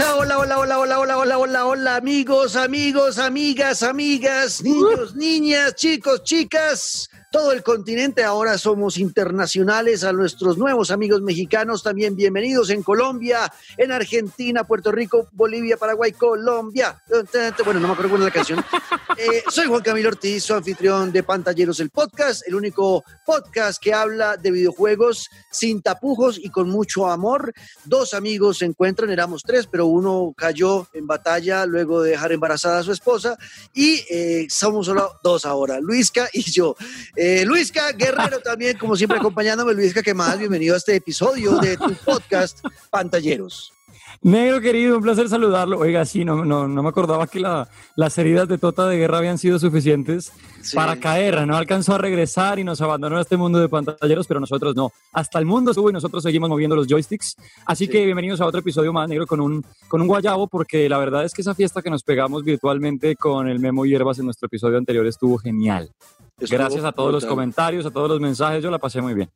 Hola, hola, hola, hola, hola, hola, hola, hola, hola, amigos, amigos, amigas, amigas, niños, niñas, chicos, chicas todo el continente. Ahora somos internacionales a nuestros nuevos amigos mexicanos. También bienvenidos en Colombia, en Argentina, Puerto Rico, Bolivia, Paraguay, Colombia. Bueno, no me acuerdo cuál es la canción. Eh, soy Juan Camilo Ortiz, su anfitrión de Pantalleros, el podcast, el único podcast que habla de videojuegos sin tapujos y con mucho amor. Dos amigos se encuentran, éramos tres, pero uno cayó en batalla luego de dejar embarazada a su esposa y eh, somos solo dos ahora, Luisca y yo. Eh, Luisca Guerrero también, como siempre, acompañándome. Luisca, ¿qué más? Bienvenido a este episodio de tu podcast Pantalleros. Negro querido, un placer saludarlo. Oiga, sí, no, no, no me acordaba que la, las heridas de Tota de Guerra habían sido suficientes para caer. No alcanzó a regresar y nos abandonó a este mundo de pantalleros, pero nosotros no. Hasta el mundo estuvo y nosotros seguimos moviendo los joysticks. Así que bienvenidos a otro episodio más, Negro, con un, con un guayabo, porque la verdad es que esa fiesta que nos pegamos virtualmente con el Memo Hierbas en nuestro episodio anterior estuvo genial. Gracias a todos los comentarios, a todos los mensajes, yo la pasé muy bien.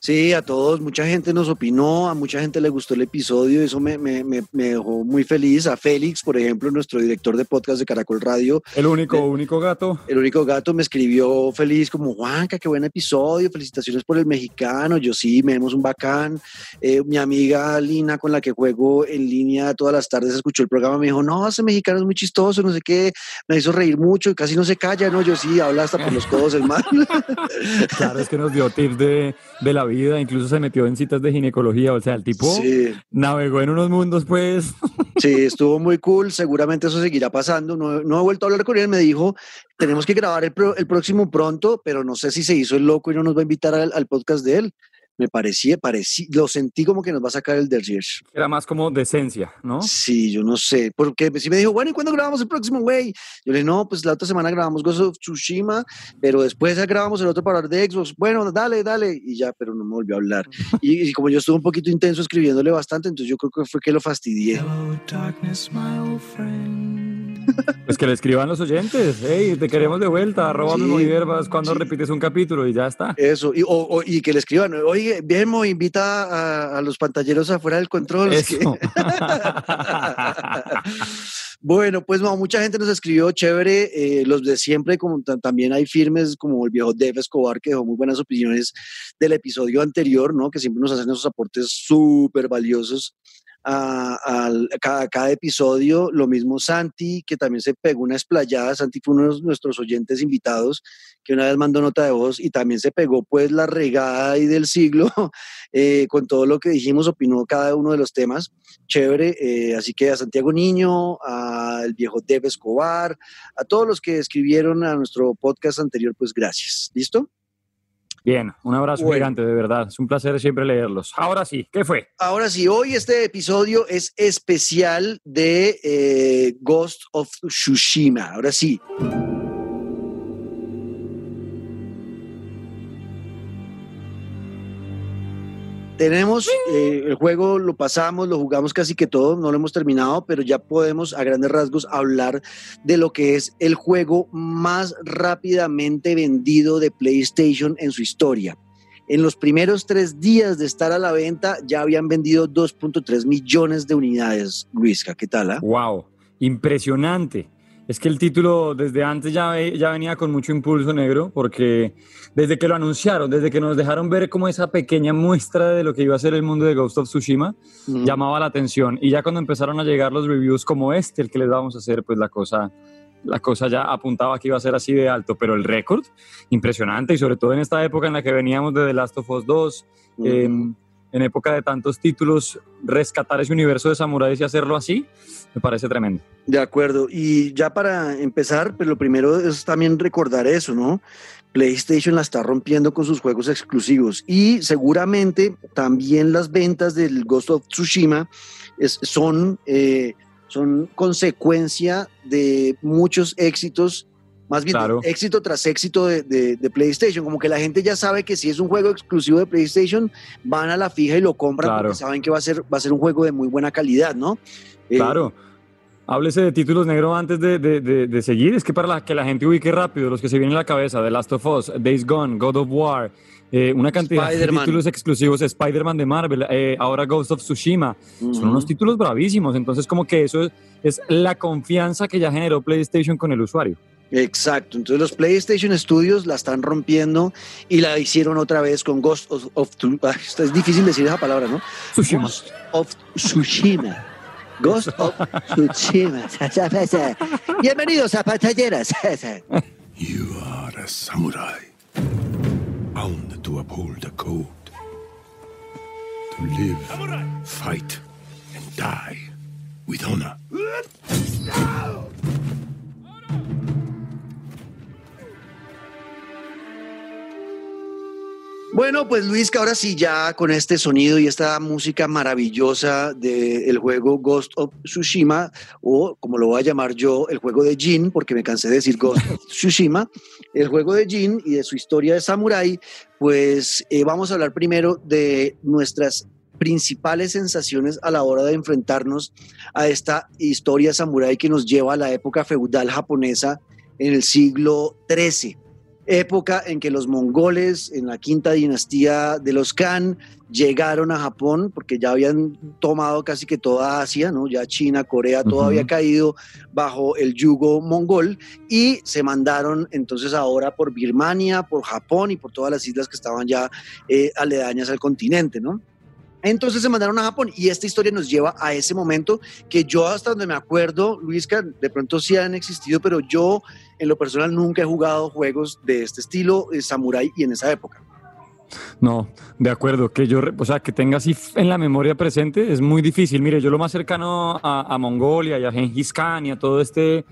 Sí, a todos, mucha gente nos opinó, a mucha gente le gustó el episodio, eso me, me, me, dejó muy feliz. A Félix, por ejemplo, nuestro director de podcast de Caracol Radio. El único, único gato. El único gato me escribió feliz como, Juanca, qué buen episodio, felicitaciones por el mexicano, yo sí, me vemos un bacán. Eh, mi amiga Lina, con la que juego en línea todas las tardes, escuchó el programa, me dijo, no, ese mexicano es muy chistoso, no sé qué, me hizo reír mucho y casi no se calla, ¿no? Yo sí, habla hasta por los codos el mal. claro, es que nos dio tips de, de la vida, incluso se metió en citas de ginecología, o sea, el tipo navegó en unos mundos, pues. Sí, estuvo muy cool, seguramente eso seguirá pasando, no, no he vuelto a hablar con él, me dijo, tenemos que grabar el, el, próximo pronto, pero no sé si se hizo el loco y no nos va a invitar al, al podcast de él me parecía, parecía, lo sentí como que nos va a sacar el Dergiers. Era más como decencia, ¿no? Sí, yo no sé, porque si me dijo, bueno, ¿y cuándo grabamos el próximo, güey? Yo le dije, no, pues la otra semana grabamos Ghost of Tsushima, pero después ya grabamos el otro para hablar de Xbox. Bueno, dale, dale, y ya, pero no me volvió a hablar. y, como yo estuve un poquito intenso escribiéndole bastante, entonces yo creo que fue que lo fastidié. Pues que le escriban los oyentes, hey, te queremos de vuelta, arroba sí, hierbas cuando repites un capítulo y ya está. Eso, y, y que le escriban, oye, Vemo, invita a, los pantalleros afuera del control. bueno, pues no, mucha gente nos escribió chévere, eh, los de siempre, como también hay firmes como el viejo Dave Escobar, que dejó muy buenas opiniones del episodio anterior, ¿no? Que siempre nos hacen esos aportes súper valiosos a, cada, episodio. Lo mismo Santi, que también se pegó una esplayada. Santi fue uno de nuestros oyentes invitados, que una vez mandó nota de voz y también se pegó pues la regada ahí del siglo eh, con todo lo que dijimos, opinó cada uno de los temas. Chévere. Eh, así que a Santiago Niño, al viejo Deb Escobar, a todos los que escribieron a nuestro podcast anterior, pues gracias. ¿Listo? Bien, un abrazo gigante, de verdad. Es un placer siempre leerlos. Ahora sí, ¿qué fue? Ahora sí, hoy este episodio es especial de eh, Ghost of Tsushima. Ahora sí. Tenemos eh, el juego, lo pasamos, lo jugamos casi que todo, no lo hemos terminado, pero ya podemos a grandes rasgos hablar de lo que es el juego más rápidamente vendido de PlayStation en su historia. En los primeros tres días de estar a la venta ya habían vendido 2.3 millones de unidades. Luisca, ¿qué tal? ¡Wow! Ah? Impresionante. Es que el título desde antes ya, ya venía con mucho impulso negro, porque desde que lo anunciaron, desde que nos dejaron ver como esa pequeña muestra de lo que iba a ser el mundo de Ghost of Tsushima, llamaba la atención. Y ya cuando empezaron a llegar los reviews como este, el que les vamos a hacer, pues la cosa, la cosa ya apuntaba que iba a ser así de alto. Pero el récord, impresionante, y sobre todo en esta época en la que veníamos de The Last of Us 2 en época de tantos títulos, rescatar ese universo de samuráis y hacerlo así, me parece tremendo. De acuerdo. Y ya para empezar, pues lo primero es también recordar eso, ¿no? PlayStation la está rompiendo con sus juegos exclusivos y seguramente también las ventas del Ghost of Tsushima son, eh, son consecuencia de muchos éxitos más bien éxito tras éxito de, PlayStation. Como que la gente ya sabe que si es un juego exclusivo de PlayStation, van a la fija y lo compran porque saben que va a ser, va a ser un juego de muy buena calidad, ¿no? Eh, claro. Háblese de títulos negros antes de, de, de, seguir. Es que para la, que la gente ubique rápido, los que se vienen a la cabeza, The Last of Us, Days Gone, God of War, eh, una cantidad de títulos exclusivos, Spider-Man de Marvel, eh, ahora Ghost of Tsushima. Son unos títulos bravísimos. Entonces, como que eso es, la confianza que ya generó PlayStation con el usuario. Exacto, entonces los PlayStation Studios la están rompiendo y la hicieron otra vez con Ghost of, of es difícil decir esa palabra, ¿no? Tsushima. Ghost of Tsushima. Ghost of Tsushima. Bienvenidos a Pantalleras. You are a samurai, bound to uphold a code, to live, fight, and die with honor. Bueno, pues Luis, que ahora sí ya con este sonido y esta música maravillosa del juego Ghost of Tsushima, o como lo voy a llamar yo, el juego de Jin, porque me cansé de decir Ghost of Tsushima, el juego de Jin y de su historia de Samurai, pues eh, vamos a hablar primero de nuestras principales sensaciones a la hora de enfrentarnos a esta historia samurai que nos lleva a la época feudal japonesa en el siglo XIII época en que los mongoles en la quinta dinastía de los Khan llegaron a Japón porque ya habían tomado casi que toda Asia, ¿no? Ya China, Corea, todo había caído bajo el yugo mongol y se mandaron entonces ahora por Birmania, por Japón y por todas las islas que estaban ya eh, aledañas al continente, ¿no? Entonces se mandaron a Japón y esta historia nos lleva a ese momento que yo hasta donde me acuerdo, Luisca, de pronto sí han existido, pero yo en lo personal nunca he jugado juegos de este estilo, eh, samurai y en esa época. No, de acuerdo, que yo, o sea, que tenga así en la memoria presente es muy difícil. Mire, yo lo más cercano a, Mongolia y a Genghis Khan y a todo este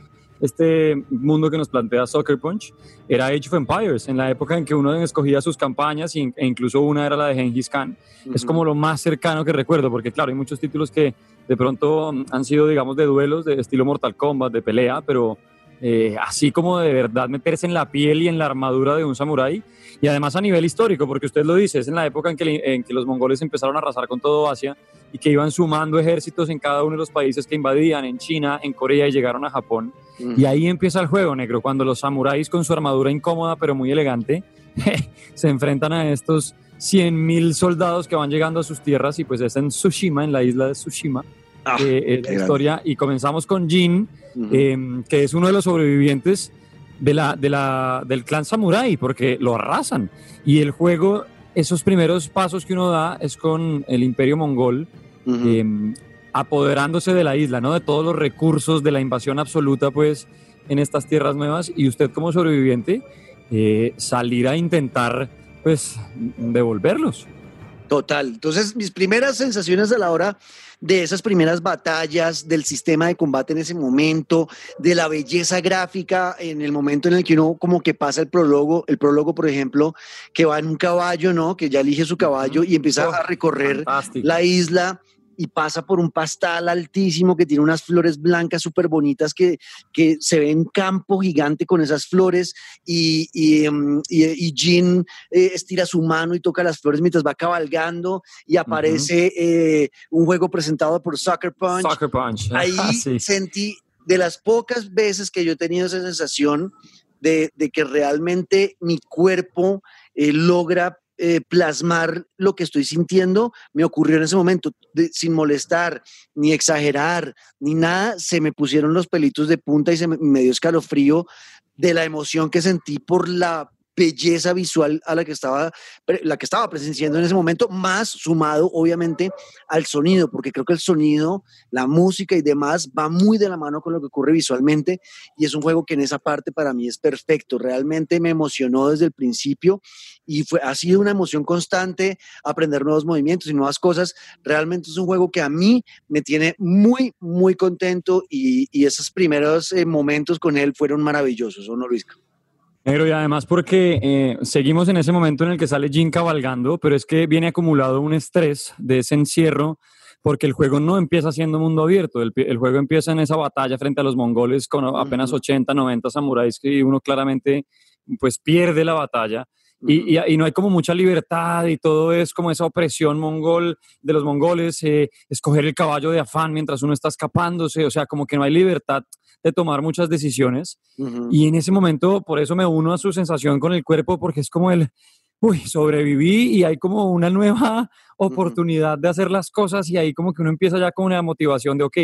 este mundo que nos plantea Soccer Punch era Age of Empires, en la época en que uno escogía sus campañas e incluso una era la de Genghis Khan. Es como lo más cercano que recuerdo, porque claro, hay muchos títulos que de pronto han sido, digamos, de duelos, de estilo Mortal Kombat, de pelea, pero eh, así como de verdad meterse en la piel y en la armadura de un samurái, y además a nivel histórico, porque usted lo dice, es en la época en que, en que los mongoles empezaron a arrasar con todo Asia y que iban sumando ejércitos en cada uno de los países que invadían, en China, en Corea y llegaron a Japón. Y ahí empieza el juego negro, cuando los samuráis con su armadura incómoda pero muy elegante se enfrentan a estos 100.000 soldados que van llegando a sus tierras y pues es en Tsushima, en la isla de Tsushima, ah, eh, la historia. Y comenzamos con Jin, em, que es uno de los sobrevivientes de la, de la, del clan samurái, porque lo arrasan. Y el juego, esos primeros pasos que uno da es con el imperio mongol, apoderándose de la isla, ¿no? De todos los recursos de la invasión absoluta, pues, en estas tierras nuevas. Y usted como sobreviviente, eh, salir a intentar, pues, devolverlos. Total. Entonces, mis primeras sensaciones a la hora de esas primeras batallas, del sistema de combate en ese momento, de la belleza gráfica en el momento en el que uno como que pasa el prólogo, el prólogo, por ejemplo, que va en un caballo, ¿no? Que ya elige su caballo y empieza a recorrer la isla y pasa por un pastal altísimo que tiene unas flores blancas súper bonitas que, que se ve en campo gigante con esas flores y, y, em, y, Jean eh, estira su mano y toca las flores mientras va cabalgando y aparece eh, un juego presentado por Soccer Punch. Ahí sentí de las pocas veces que yo he tenido esa sensación de, de que realmente mi cuerpo eh, logra eh, plasmar lo que estoy sintiendo, me ocurrió en ese momento, sin molestar, ni exagerar, ni nada, se me pusieron los pelitos de punta y se me dio escalofrío de la emoción que sentí por la belleza visual a la que estaba, la que estaba presenciando en ese momento, más sumado obviamente al sonido, porque creo que el sonido, la música y demás va muy de la mano con lo que ocurre visualmente y es un juego que en esa parte para mí es perfecto. Realmente me emocionó desde el principio y fue, ha sido una emoción constante aprender nuevos movimientos y nuevas cosas. Realmente es un juego que a mí me tiene muy, muy contento y, esos primeros eh, momentos con él fueron maravillosos, ¿o no, Luis? Y además porque eh, seguimos en ese momento en el que sale Jin cabalgando, pero es que viene acumulado un estrés de ese encierro, porque el juego no empieza siendo mundo abierto, el, juego empieza en esa batalla frente a los mongoles con apenas 80, 90 samuráis que uno claramente pues pierde la batalla y, y, no hay como mucha libertad y todo es como esa opresión mongol de los mongoles, eh, escoger el caballo de afán mientras uno está escapándose, o sea, como que no hay libertad de tomar muchas decisiones. Y en ese momento, por eso me uno a su sensación con el cuerpo, porque es como el, uy, sobreviví y hay como una nueva oportunidad de hacer las cosas y ahí como que uno empieza ya con una motivación de, ok,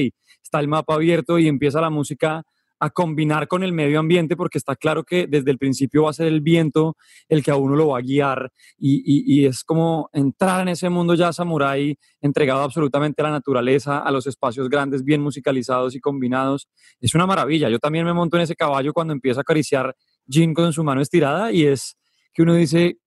está el mapa abierto y empieza la música a combinar con el medio ambiente, porque está claro que desde el principio va a ser el viento el que a uno lo va a guiar y, es como entrar en ese mundo ya samurái, entregado absolutamente a la naturaleza, a los espacios grandes, bien musicalizados y combinados. Es una maravilla. Yo también me monto en ese caballo cuando empieza a acariciar Jin con su mano estirada y es que uno dice,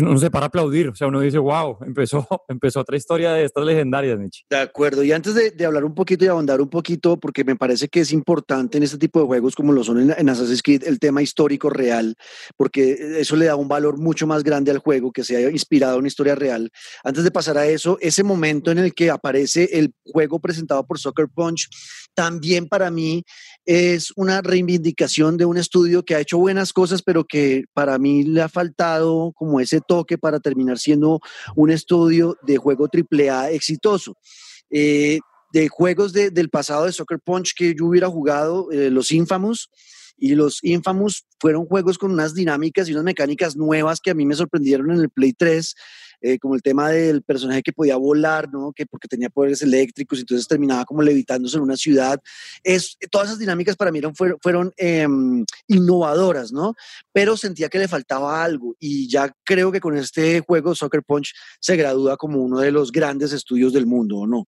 no sé, para aplaudir. O sea, uno dice, wow, empezó, empezó otra historia de estas legendarias, Nietzsche. De acuerdo. Y antes de, hablar un poquito y ahondar un poquito, porque me parece que es importante en este tipo de juegos como lo son en, en, Assassin's Creed, el tema histórico real, porque eso le da un valor mucho más grande al juego, que se haya inspirado en una historia real. Antes de pasar a eso, ese momento en el que aparece el juego presentado por Soccer Punch, también para mí es una reivindicación de un estudio que ha hecho buenas cosas, pero que para mí le ha faltado como ese toque para terminar siendo un estudio de juego AAA exitoso. Eh, de juegos del pasado de Soccer Punch que yo hubiera jugado, eh, los Infamous, y los Infamous fueron juegos con unas dinámicas y unas mecánicas nuevas que a mí me sorprendieron en el Play 3 eh, como el tema del personaje que podía volar, ¿no? Que porque tenía poderes eléctricos, entonces terminaba como levitándose en una ciudad. Es, todas esas dinámicas para mí fueron, fueron em, innovadoras, ¿no? Pero sentía que le faltaba algo y ya creo que con este juego Soccer Punch se gradúa como uno de los grandes estudios del mundo, ¿o no?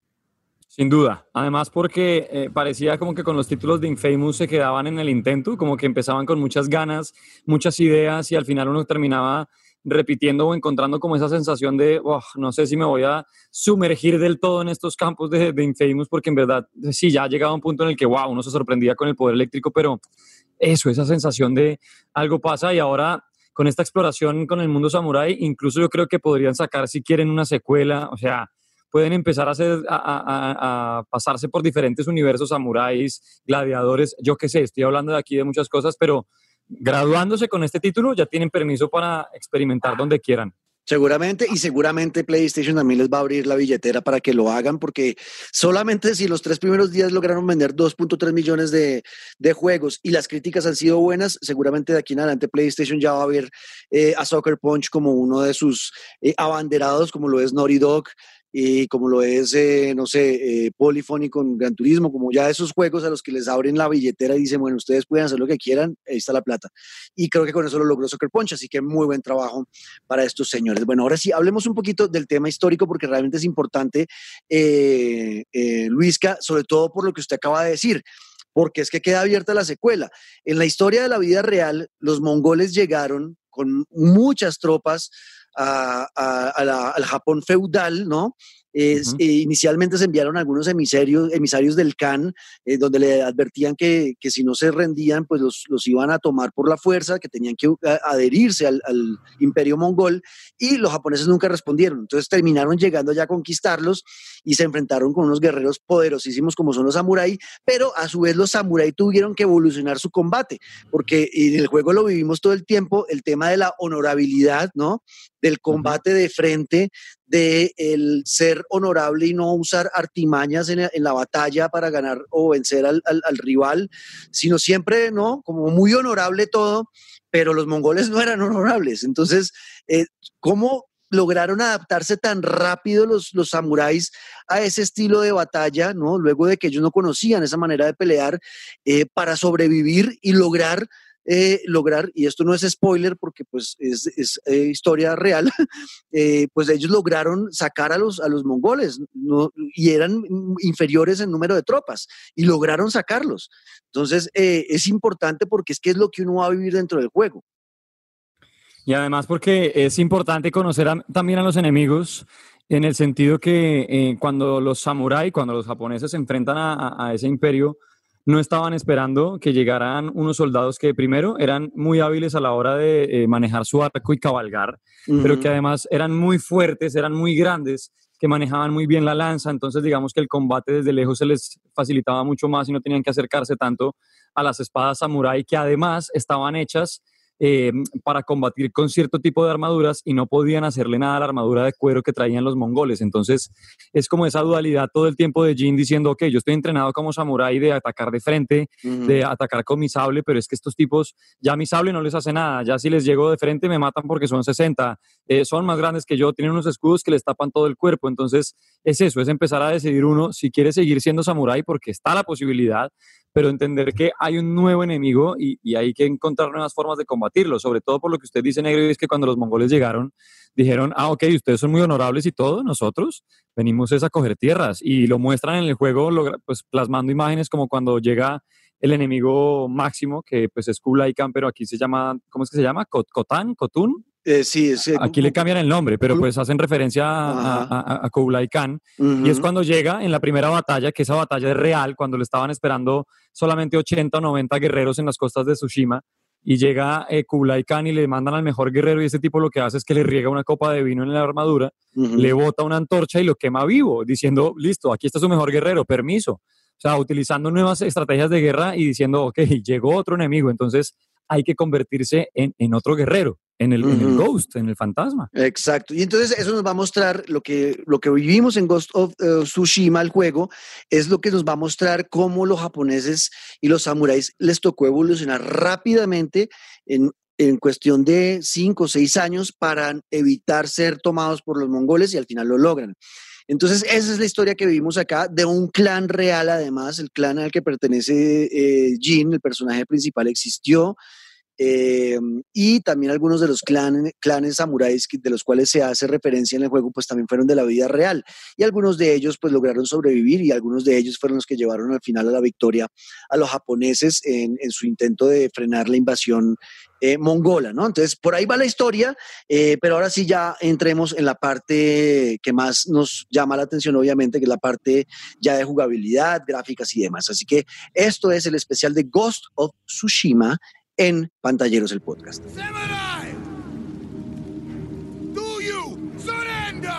Sin duda. Además porque eh, parecía como que con los títulos de Infamous se quedaban en el intento, como que empezaban con muchas ganas, muchas ideas y al final uno terminaba repitiendo o encontrando como esa sensación de, no sé si me voy a sumergir del todo en estos campos de, de Infamous, porque en verdad sí, ya ha llegado a un punto en el que, wow, uno se sorprendía con el poder eléctrico, pero eso, esa sensación de algo pasa y ahora con esta exploración con el mundo samurai, incluso yo creo que podrían sacar si quieren una secuela, o sea, pueden empezar a, hacer, a, a, pasarse por diferentes universos samuráis, gladiadores, yo qué sé, estoy hablando de aquí de muchas cosas, pero graduándose con este título ya tienen permiso para experimentar donde quieran. Seguramente, y seguramente PlayStation también les va a abrir la billetera para que lo hagan, porque solamente si los tres primeros días lograron vender 2.3 millones de, juegos y las críticas han sido buenas, seguramente de aquí en adelante PlayStation ya va a ver eh, a Soccer Punch como uno de sus eh, abanderados, como lo es Naughty Dog, y como lo es, eh, no sé, eh, Polyphony con Gran Turismo, como ya esos juegos a los que les abren la billetera y dicen, bueno, ustedes pueden hacer lo que quieran, ahí está la plata. Y creo que con eso lo logró Soccer Punch, así que muy buen trabajo para estos señores. Bueno, ahora sí, hablemos un poquito del tema histórico porque realmente es importante, eh, eh, Luisca, sobre todo por lo que usted acaba de decir porque es que queda abierta la secuela. En la historia de la vida real, los mongoles llegaron con muchas tropas al Japón feudal, ¿no? Eh, inicialmente se enviaron algunos emisarios, emisarios del Khan, eh, donde le advertían que, que, si no se rendían, pues los, los, iban a tomar por la fuerza, que tenían que adherirse al, al, imperio mongol, y los japoneses nunca respondieron. Entonces terminaron llegando ya a conquistarlos y se enfrentaron con unos guerreros poderosísimos como son los samuráis, pero a su vez los samuráis tuvieron que evolucionar su combate, porque en el juego lo vivimos todo el tiempo, el tema de la honorabilidad, ¿no? Del combate de frente, de el ser honorable y no usar artimañas en, la batalla para ganar o vencer al, rival, sino siempre, ¿no? Como muy honorable todo, pero los mongoles no eran honorables. Entonces, eh, ¿cómo lograron adaptarse tan rápido los, los samuráis a ese estilo de batalla, ¿no? Luego de que ellos no conocían esa manera de pelear, eh, para sobrevivir y lograr eh, lograr, y esto no es spoiler porque pues es, eh, historia real, eh, pues ellos lograron sacar a los, a los mongoles y eran inferiores en número de tropas y lograron sacarlos. Entonces es importante porque es que es lo que uno va a vivir dentro del juego. Y además porque es importante conocer también a los enemigos en el sentido que cuando los samuráis, cuando los japoneses se enfrentan a ese imperio, no estaban esperando que llegaran unos soldados que primero eran muy hábiles a la hora de eh, manejar su arco y cabalgar, pero que además eran muy fuertes, eran muy grandes, que manejaban muy bien la lanza, entonces digamos que el combate desde lejos se les facilitaba mucho más y no tenían que acercarse tanto a las espadas samurái que además estaban hechas eh, para combatir con cierto tipo de armaduras y no podían hacerle nada a la armadura de cuero que traían los mongoles. Entonces es como esa dualidad todo el tiempo de Jin diciendo, ok, yo estoy entrenado como samurái de atacar de frente, de atacar con mi sable, pero es que estos tipos, ya mi sable no les hace nada, ya si les llego de frente me matan porque son 60, eh, son más grandes que yo, tienen unos escudos que les tapan todo el cuerpo. Entonces es eso, es empezar a decidir uno si quiere seguir siendo samurái porque está la posibilidad, pero entender que hay un nuevo enemigo y, hay que encontrar nuevas formas de combatirlo, sobre todo por lo que usted dice, Negro, y es que cuando los mongoles llegaron, dijeron, ah, ok, ustedes son muy honorables y todo, nosotros venimos es a coger tierras, y lo muestran en el juego, pues plasmando imágenes como cuando llega el enemigo máximo, que pues es Kublai Khan, pero aquí se llama, ¿cómo es que se llama? ¿Kotán? ¿Kotun? Eh, sí, Aquí le cambian el nombre, pero pues hacen referencia a, a, Kublai Khan. Y es cuando llega en la primera batalla, que esa batalla es real, cuando le estaban esperando solamente 80 o 90 guerreros en las costas de Tsushima. Y llega eh, Kublai Khan y le mandan al mejor guerrero y ese tipo lo que hace es que le riega una copa de vino en la armadura, le bota una antorcha y lo quema vivo, diciendo, listo, aquí está su mejor guerrero, permiso. O sea, utilizando nuevas estrategias de guerra y diciendo, ok, llegó otro enemigo, entonces hay que convertirse en, en otro guerrero en el, Ghost, en el fantasma. Exacto. Y entonces eso nos va a mostrar lo que, lo que vivimos en Ghost of eh, Tsushima, el juego, es lo que nos va a mostrar cómo los japoneses y los samuráis les tocó evolucionar rápidamente en, en cuestión de cinco o seis años para evitar ser tomados por los mongoles y al final lo logran. Entonces, esa es la historia que vivimos acá de un clan real, además, el clan al que pertenece eh, Jin, el personaje principal, existió eh, y también algunos de los clanes, clanes samuráis de los cuales se hace referencia en el juego, pues también fueron de la vida real. Y algunos de ellos pues lograron sobrevivir y algunos de ellos fueron los que llevaron al final a la victoria a los japoneses en, su intento de frenar la invasión eh, mongola, ¿no? Entonces, por ahí va la historia, eh, pero ahora sí ya entremos en la parte que más nos llama la atención, obviamente, que es la parte ya de jugabilidad, gráficas y demás. Así que esto es el especial de Ghost of Tsushima en Pantalleros el Podcast. Do you surrender?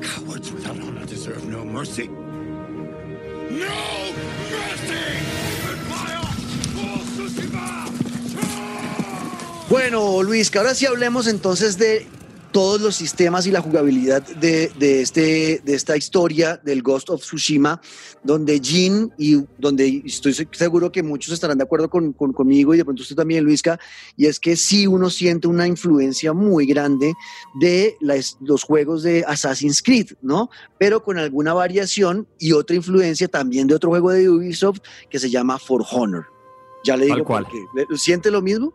Cowards without honor deserve no mercy. No mercy! Bueno, Luis, que ahora sí hablemos entonces de todos los sistemas y la jugabilidad de, este, de esta historia del Ghost of Tsushima, donde Jin y donde estoy seguro que muchos estarán de acuerdo con, conmigo y de pronto usted también, Luisca, y es que sí uno siente una influencia muy grande de los juegos de Assassin's Creed, ¿no? Pero con alguna variación y otra influencia también de otro juego de Ubisoft que se llama For Honor. Ya le digo, cual. ¿siente lo mismo?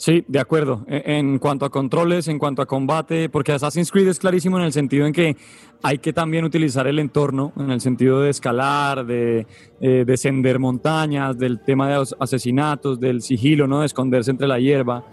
Sí, de acuerdo. E, en cuanto a controles, en cuanto a combate, porque Assassin's Creed es clarísimo en el sentido en que hay que también utilizar el entorno, en el sentido de escalar, de eh, descender montañas, del tema de los asesinatos, del sigilo, ¿no? de esconderse entre la hierba.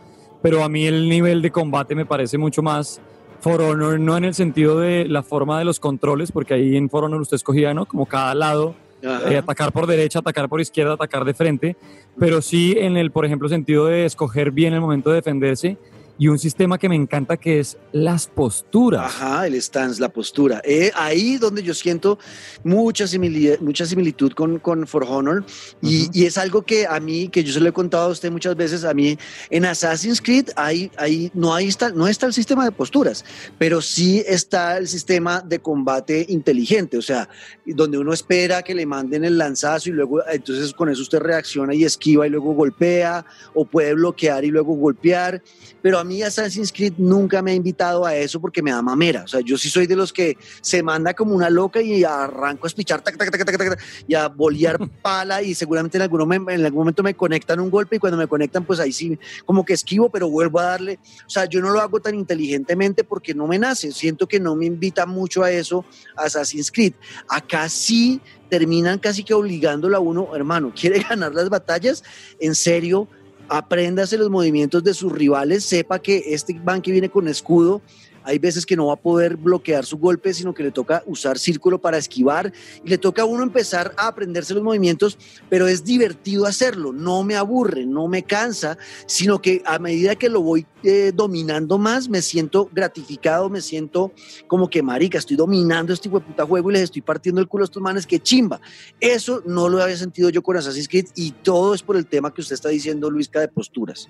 Pero a mí el nivel de combate me parece mucho más For Honor, no en el sentido de la forma de los controles, porque ahí en For Honor usted escogía, ¿no? Como cada lado eh, atacar por derecha, atacar por izquierda, atacar de frente, pero sí en el, por ejemplo, sentido de escoger bien el momento de defenderse y un sistema que me encanta que es las posturas. Ajá, el stance, la postura. Eh, ahí donde yo siento mucha similitud, mucha similitud con, con For Honor y, y, es algo que a mí, que yo se lo he contado a usted muchas veces, a mí en Assassin's Creed hay, hay, no, hay está, no está el sistema de posturas, pero sí está el sistema de combate inteligente, o sea, donde uno espera que le manden el lanzazo y luego entonces con eso usted reacciona y esquiva y luego golpea o puede bloquear y luego golpear, pero a mí Assassin's Creed nunca me ha invitado a eso porque me da mamera. O sea, yo sí soy de los que se manda como una loca y arranco a espichar tac, tac, tac, y a bolear pala y seguramente en algún, en algún momento me conectan un golpe y cuando me conectan pues ahí sí como que esquivo, pero vuelvo a darle. O sea, yo no lo hago tan inteligentemente porque no me nace. Siento que no me invita mucho a eso Assassin's Creed. Acá sí terminan casi que obligándolo a uno, hermano, quiere ganar las batallas, en serio, apréndase los movimientos de sus rivales, sepa que este banque viene con escudo, hay veces que no va a poder bloquear su golpe, sino que le toca usar círculo para esquivar y le toca a uno empezar a aprenderse los movimientos, pero es divertido hacerlo, no me aburre, no me cansa, sino que a medida que lo voy eh, dominando más, me siento gratificado, me siento como que marica, estoy dominando este puta juego y les estoy partiendo el culo a estos manes, que chimba. Eso no lo había sentido yo con Assassin's Creed y todo es por el tema que usted está diciendo, Luisca, de posturas.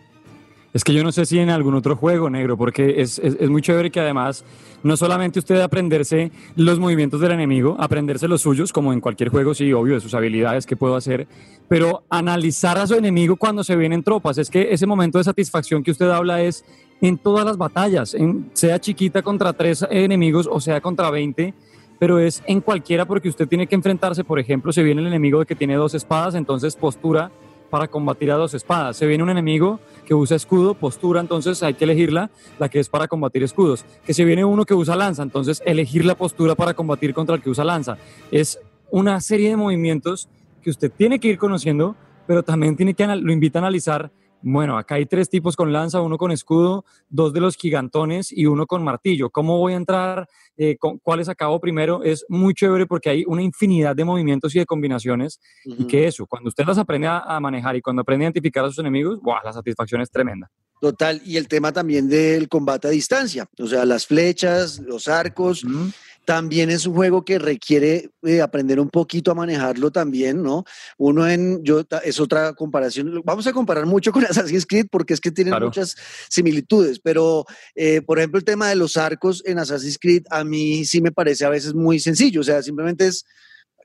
Es que yo no sé si en algún otro juego, negro, porque es, es, es, muy chévere que además no solamente usted aprenderse los movimientos del enemigo, aprenderse los suyos, como en cualquier juego, sí, obvio, de sus habilidades que puedo hacer, pero analizar a su enemigo cuando se vienen tropas. Es que ese momento de satisfacción que usted habla es en todas las batallas, en, sea chiquita contra tres enemigos o sea contra 20, pero es en cualquiera porque usted tiene que enfrentarse, por ejemplo, se viene el enemigo de que tiene dos espadas, entonces postura para combatir a dos espadas. Se viene un enemigo que usa escudo, postura, entonces hay que elegirla, la que es para combatir escudos. Que se viene uno que usa lanza, entonces elegir la postura para combatir contra el que usa lanza. Es una serie de movimientos que usted tiene que ir conociendo, pero también tiene que lo invita a analizar bueno, acá hay tres tipos con lanza, uno con escudo, dos de los gigantones y uno con martillo. ¿Cómo voy a entrar? Eh, con, ¿Cuáles acabo primero? Es muy chévere porque hay una infinidad de movimientos y de combinaciones. Uh -huh. Y que eso, cuando usted las aprende a, a, manejar y cuando aprende a identificar a sus enemigos, ¡buah! la satisfacción es tremenda. Total, y el tema también del combate a distancia, o sea, las flechas, los arcos. Uh -huh también es un juego que requiere eh, aprender un poquito a manejarlo también, ¿no? Uno en, yo, es otra comparación, vamos a comparar mucho con Assassin's Creed porque es que tienen claro. muchas similitudes, pero eh, por ejemplo el tema de los arcos en Assassin's Creed a mí sí me parece a veces muy sencillo, o sea, simplemente es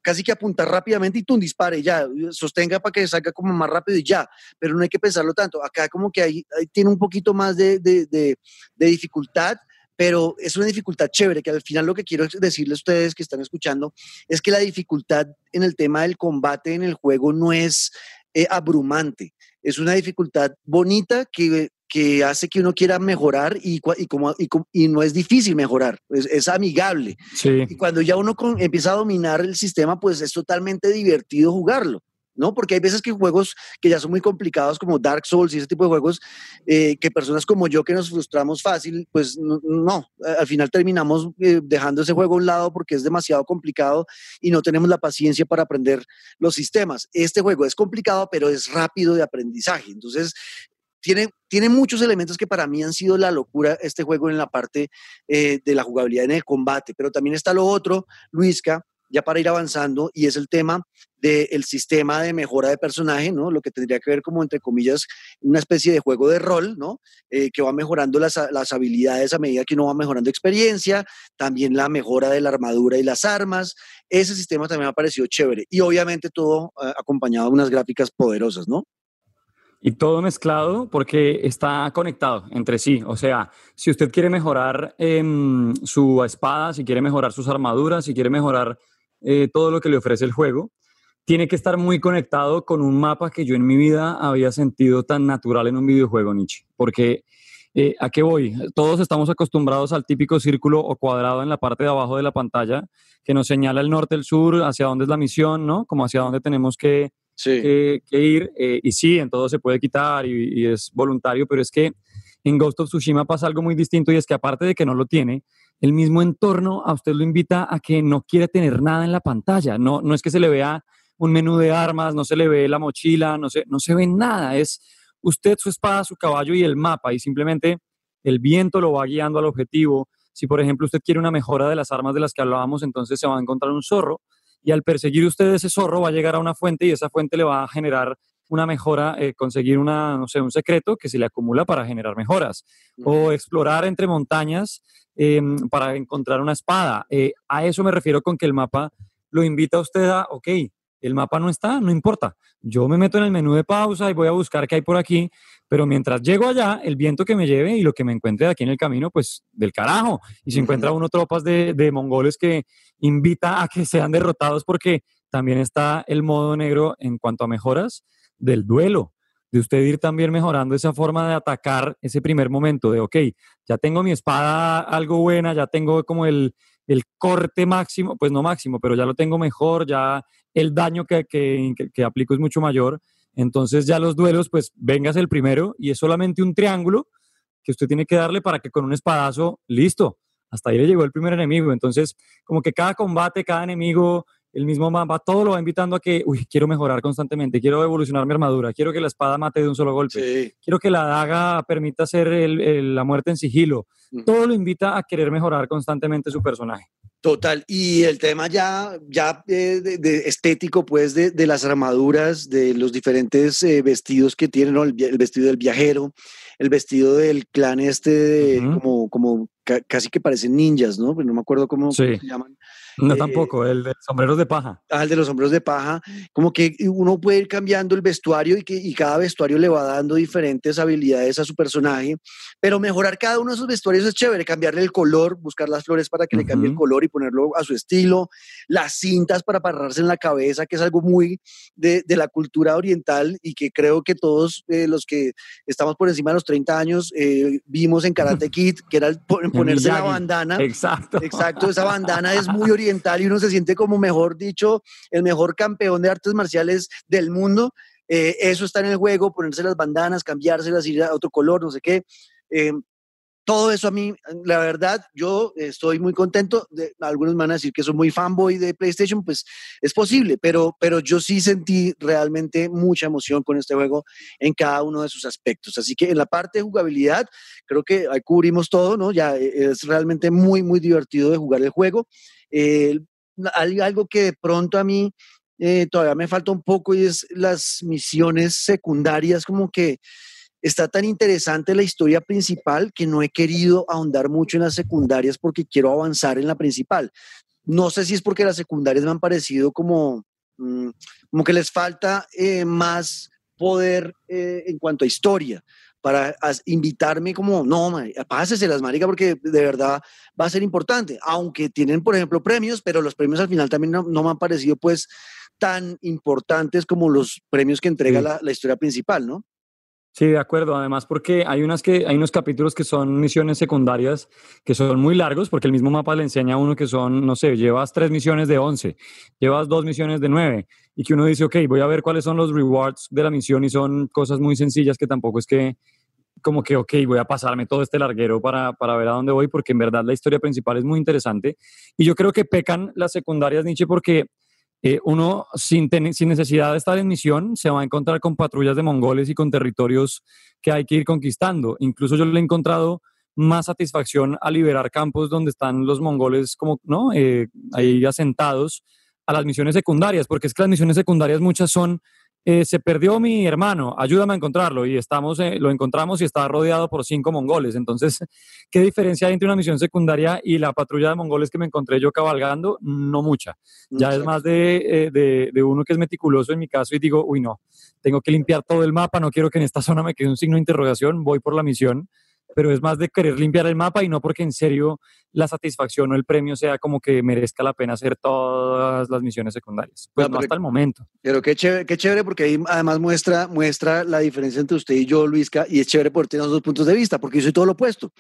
casi que apuntar rápidamente y tú un dispare ya, sostenga para que salga como más rápido y ya, pero no hay que pensarlo tanto. Acá como que hay, hay tiene un poquito más de, de, de, de dificultad, pero es una dificultad chévere, que al final lo que quiero decirles a ustedes que están escuchando es que la dificultad en el tema del combate en el juego no es eh, abrumante, es una dificultad bonita que, que hace que uno quiera mejorar y, y, como, y, y no es difícil mejorar, es, es amigable. Sí. Y cuando ya uno con, empieza a dominar el sistema, pues es totalmente divertido jugarlo. ¿No? Porque hay veces que juegos que ya son muy complicados como Dark Souls y ese tipo de juegos, eh, que personas como yo que nos frustramos fácil, pues no, al final terminamos eh, dejando ese juego a un lado porque es demasiado complicado y no tenemos la paciencia para aprender los sistemas. Este juego es complicado, pero es rápido de aprendizaje. Entonces, tiene, tiene muchos elementos que para mí han sido la locura este juego en la parte eh, de la jugabilidad en el combate, pero también está lo otro, Luisca, ya para ir avanzando, y es el tema del sistema de mejora de personaje, ¿no? Lo que tendría que ver como, entre comillas, una especie de juego de rol, ¿no? Eh, que va mejorando las, las, habilidades a medida que uno va mejorando experiencia, también la mejora de la armadura y las armas. Ese sistema también me ha parecido chévere. Y obviamente todo eh, acompañado de unas gráficas poderosas, ¿no? Y todo mezclado porque está conectado entre sí. O sea, si usted quiere mejorar eh, su espada, si quiere mejorar sus armaduras, si quiere mejorar eh, todo lo que le ofrece el juego, tiene que estar muy conectado con un mapa que yo en mi vida había sentido tan natural en un videojuego, Nietzsche. Porque, eh, ¿a qué voy? Todos estamos acostumbrados al típico círculo o cuadrado en la parte de abajo de la pantalla que nos señala el norte, el sur, hacia dónde es la misión, ¿no? Como hacia dónde tenemos que, sí. que, que ir. Eh, y sí, en todo se puede quitar y, y es voluntario, pero es que en Ghost of Tsushima pasa algo muy distinto y es que aparte de que no lo tiene, el mismo entorno a usted lo invita a que no quiere tener nada en la pantalla. No, no es que se le vea un menú de armas, no se le ve la mochila, no se, no se ve nada. Es usted, su espada, su caballo y el mapa y simplemente el viento lo va guiando al objetivo. Si, por ejemplo, usted quiere una mejora de las armas de las que hablábamos, entonces se va a encontrar un zorro y al perseguir usted ese zorro va a llegar a una fuente y esa fuente le va a generar una mejora, eh, conseguir una, no sé, un secreto que se le acumula para generar mejoras. O explorar entre montañas eh, para encontrar una espada. Eh, a eso me refiero con que el mapa lo invita a usted a, ok, el mapa no está, no importa. Yo me meto en el menú de pausa y voy a buscar qué hay por aquí, pero mientras llego allá, el viento que me lleve y lo que me encuentre aquí en el camino, pues del carajo. Y si encuentra uno tropas de, de mongoles que invita a que sean derrotados porque también está el modo negro en cuanto a mejoras del duelo, de usted ir también mejorando esa forma de atacar ese primer momento de, ok, ya tengo mi espada algo buena, ya tengo como el, el corte máximo, pues no máximo, pero ya lo tengo mejor, ya el daño que, que, que, aplico es mucho mayor, entonces ya los duelos, pues vengas el primero y es solamente un triángulo que usted tiene que darle para que con un espadazo, listo, hasta ahí le llegó el primer enemigo. Entonces, como que cada combate, cada enemigo, el mismo mapa, todo lo va invitando a que, uy, quiero mejorar constantemente, quiero evolucionar mi armadura, quiero que la espada mate de un solo golpe, quiero que la daga permita hacer la muerte en sigilo. Todo lo invita a querer mejorar constantemente su personaje. Total, y el tema ya, ya eh, de, estético, pues, de, las armaduras, de los diferentes eh, vestidos que tienen, el, vestido del viajero, el vestido del clan este, como, como casi que parecen ninjas, ¿no? Pues no me acuerdo cómo, se llaman. No, eh, tampoco, el de sombreros de paja. Ah, el de los sombreros de paja. Como que uno puede ir cambiando el vestuario y, que, y cada vestuario le va dando diferentes habilidades a su personaje, pero mejorar cada uno de esos vestuarios es chévere, cambiarle el color, buscar las flores para que le cambie el color y ponerlo a su estilo, las cintas para pararse en la cabeza, que es algo muy de, de la cultura oriental y que creo que todos eh, los que estamos por encima de los 30 años eh, vimos en Karate Kid, que era el ponerse la bandana. Exacto. Exacto, esa bandana es muy oriental y uno se siente como, mejor dicho, el mejor campeón de artes marciales del mundo. Eh, eso está en el juego, ponerse las bandanas, cambiárselas, ir a otro color, no sé qué. Eh, todo eso a mí, la verdad, yo estoy muy contento. Algunos van a decir que soy muy fanboy de PlayStation, pues es posible, pero, pero yo sí sentí realmente mucha emoción con este juego en cada uno de sus aspectos. Así que en la parte de jugabilidad, creo que ahí cubrimos todo, ¿no? Ya eh, es realmente muy, muy divertido de jugar el juego. algo que de pronto a mí eh, todavía me falta un poco y es las misiones secundarias, como que está tan interesante la historia principal que no he querido ahondar mucho en las secundarias porque quiero avanzar en la principal. No sé si es porque las secundarias me han parecido como, mm, como que les falta eh, más poder eh, en cuanto a historia para invitarme como, no, las marica, porque de verdad va a ser importante. Aunque tienen, por ejemplo, premios, pero los premios al final también no, me han parecido pues tan importantes como los premios que entrega la, la historia principal, ¿no? Sí, de acuerdo. Además, porque hay, unas que, hay unos capítulos que son misiones secundarias que son muy largos, porque el mismo mapa le enseña a uno que son, no sé, llevas tres misiones de 11, llevas dos misiones de 9, y que uno dice, ok, voy a ver cuáles son los rewards de la misión y son cosas muy sencillas que tampoco es que, como que, ok, voy a pasarme todo este larguero para, para ver a dónde voy, porque en verdad la historia principal es muy interesante. Y yo creo que pecan las secundarias, Nietzsche, porque eh, uno sin, sin necesidad de estar en misión se va a encontrar con patrullas de mongoles y con territorios que hay que ir conquistando. Incluso yo le he encontrado más satisfacción a liberar campos donde están los mongoles como, ¿no? Eh, ahí asentados a las misiones secundarias, porque es que las misiones secundarias muchas son eh, se perdió mi hermano, ayúdame a encontrarlo. Y estamos, eh, lo encontramos y está rodeado por cinco mongoles. Entonces, ¿qué diferencia hay entre una misión secundaria y la patrulla de mongoles que me encontré yo cabalgando? No mucha. Ya es más de, eh, de, de, uno que es meticuloso en mi caso y digo, uy, no, tengo que limpiar todo el mapa, no quiero que en esta zona me quede un signo de interrogación, voy por la misión pero es más de querer limpiar el mapa y no porque en serio la satisfacción o el premio sea como que merezca la pena hacer todas las misiones secundarias. Pues no, hasta el momento. Pero qué chévere, qué chévere porque ahí además muestra, muestra la diferencia entre usted y yo, Luisca, y es chévere por tener los dos puntos de vista, porque yo soy todo lo opuesto.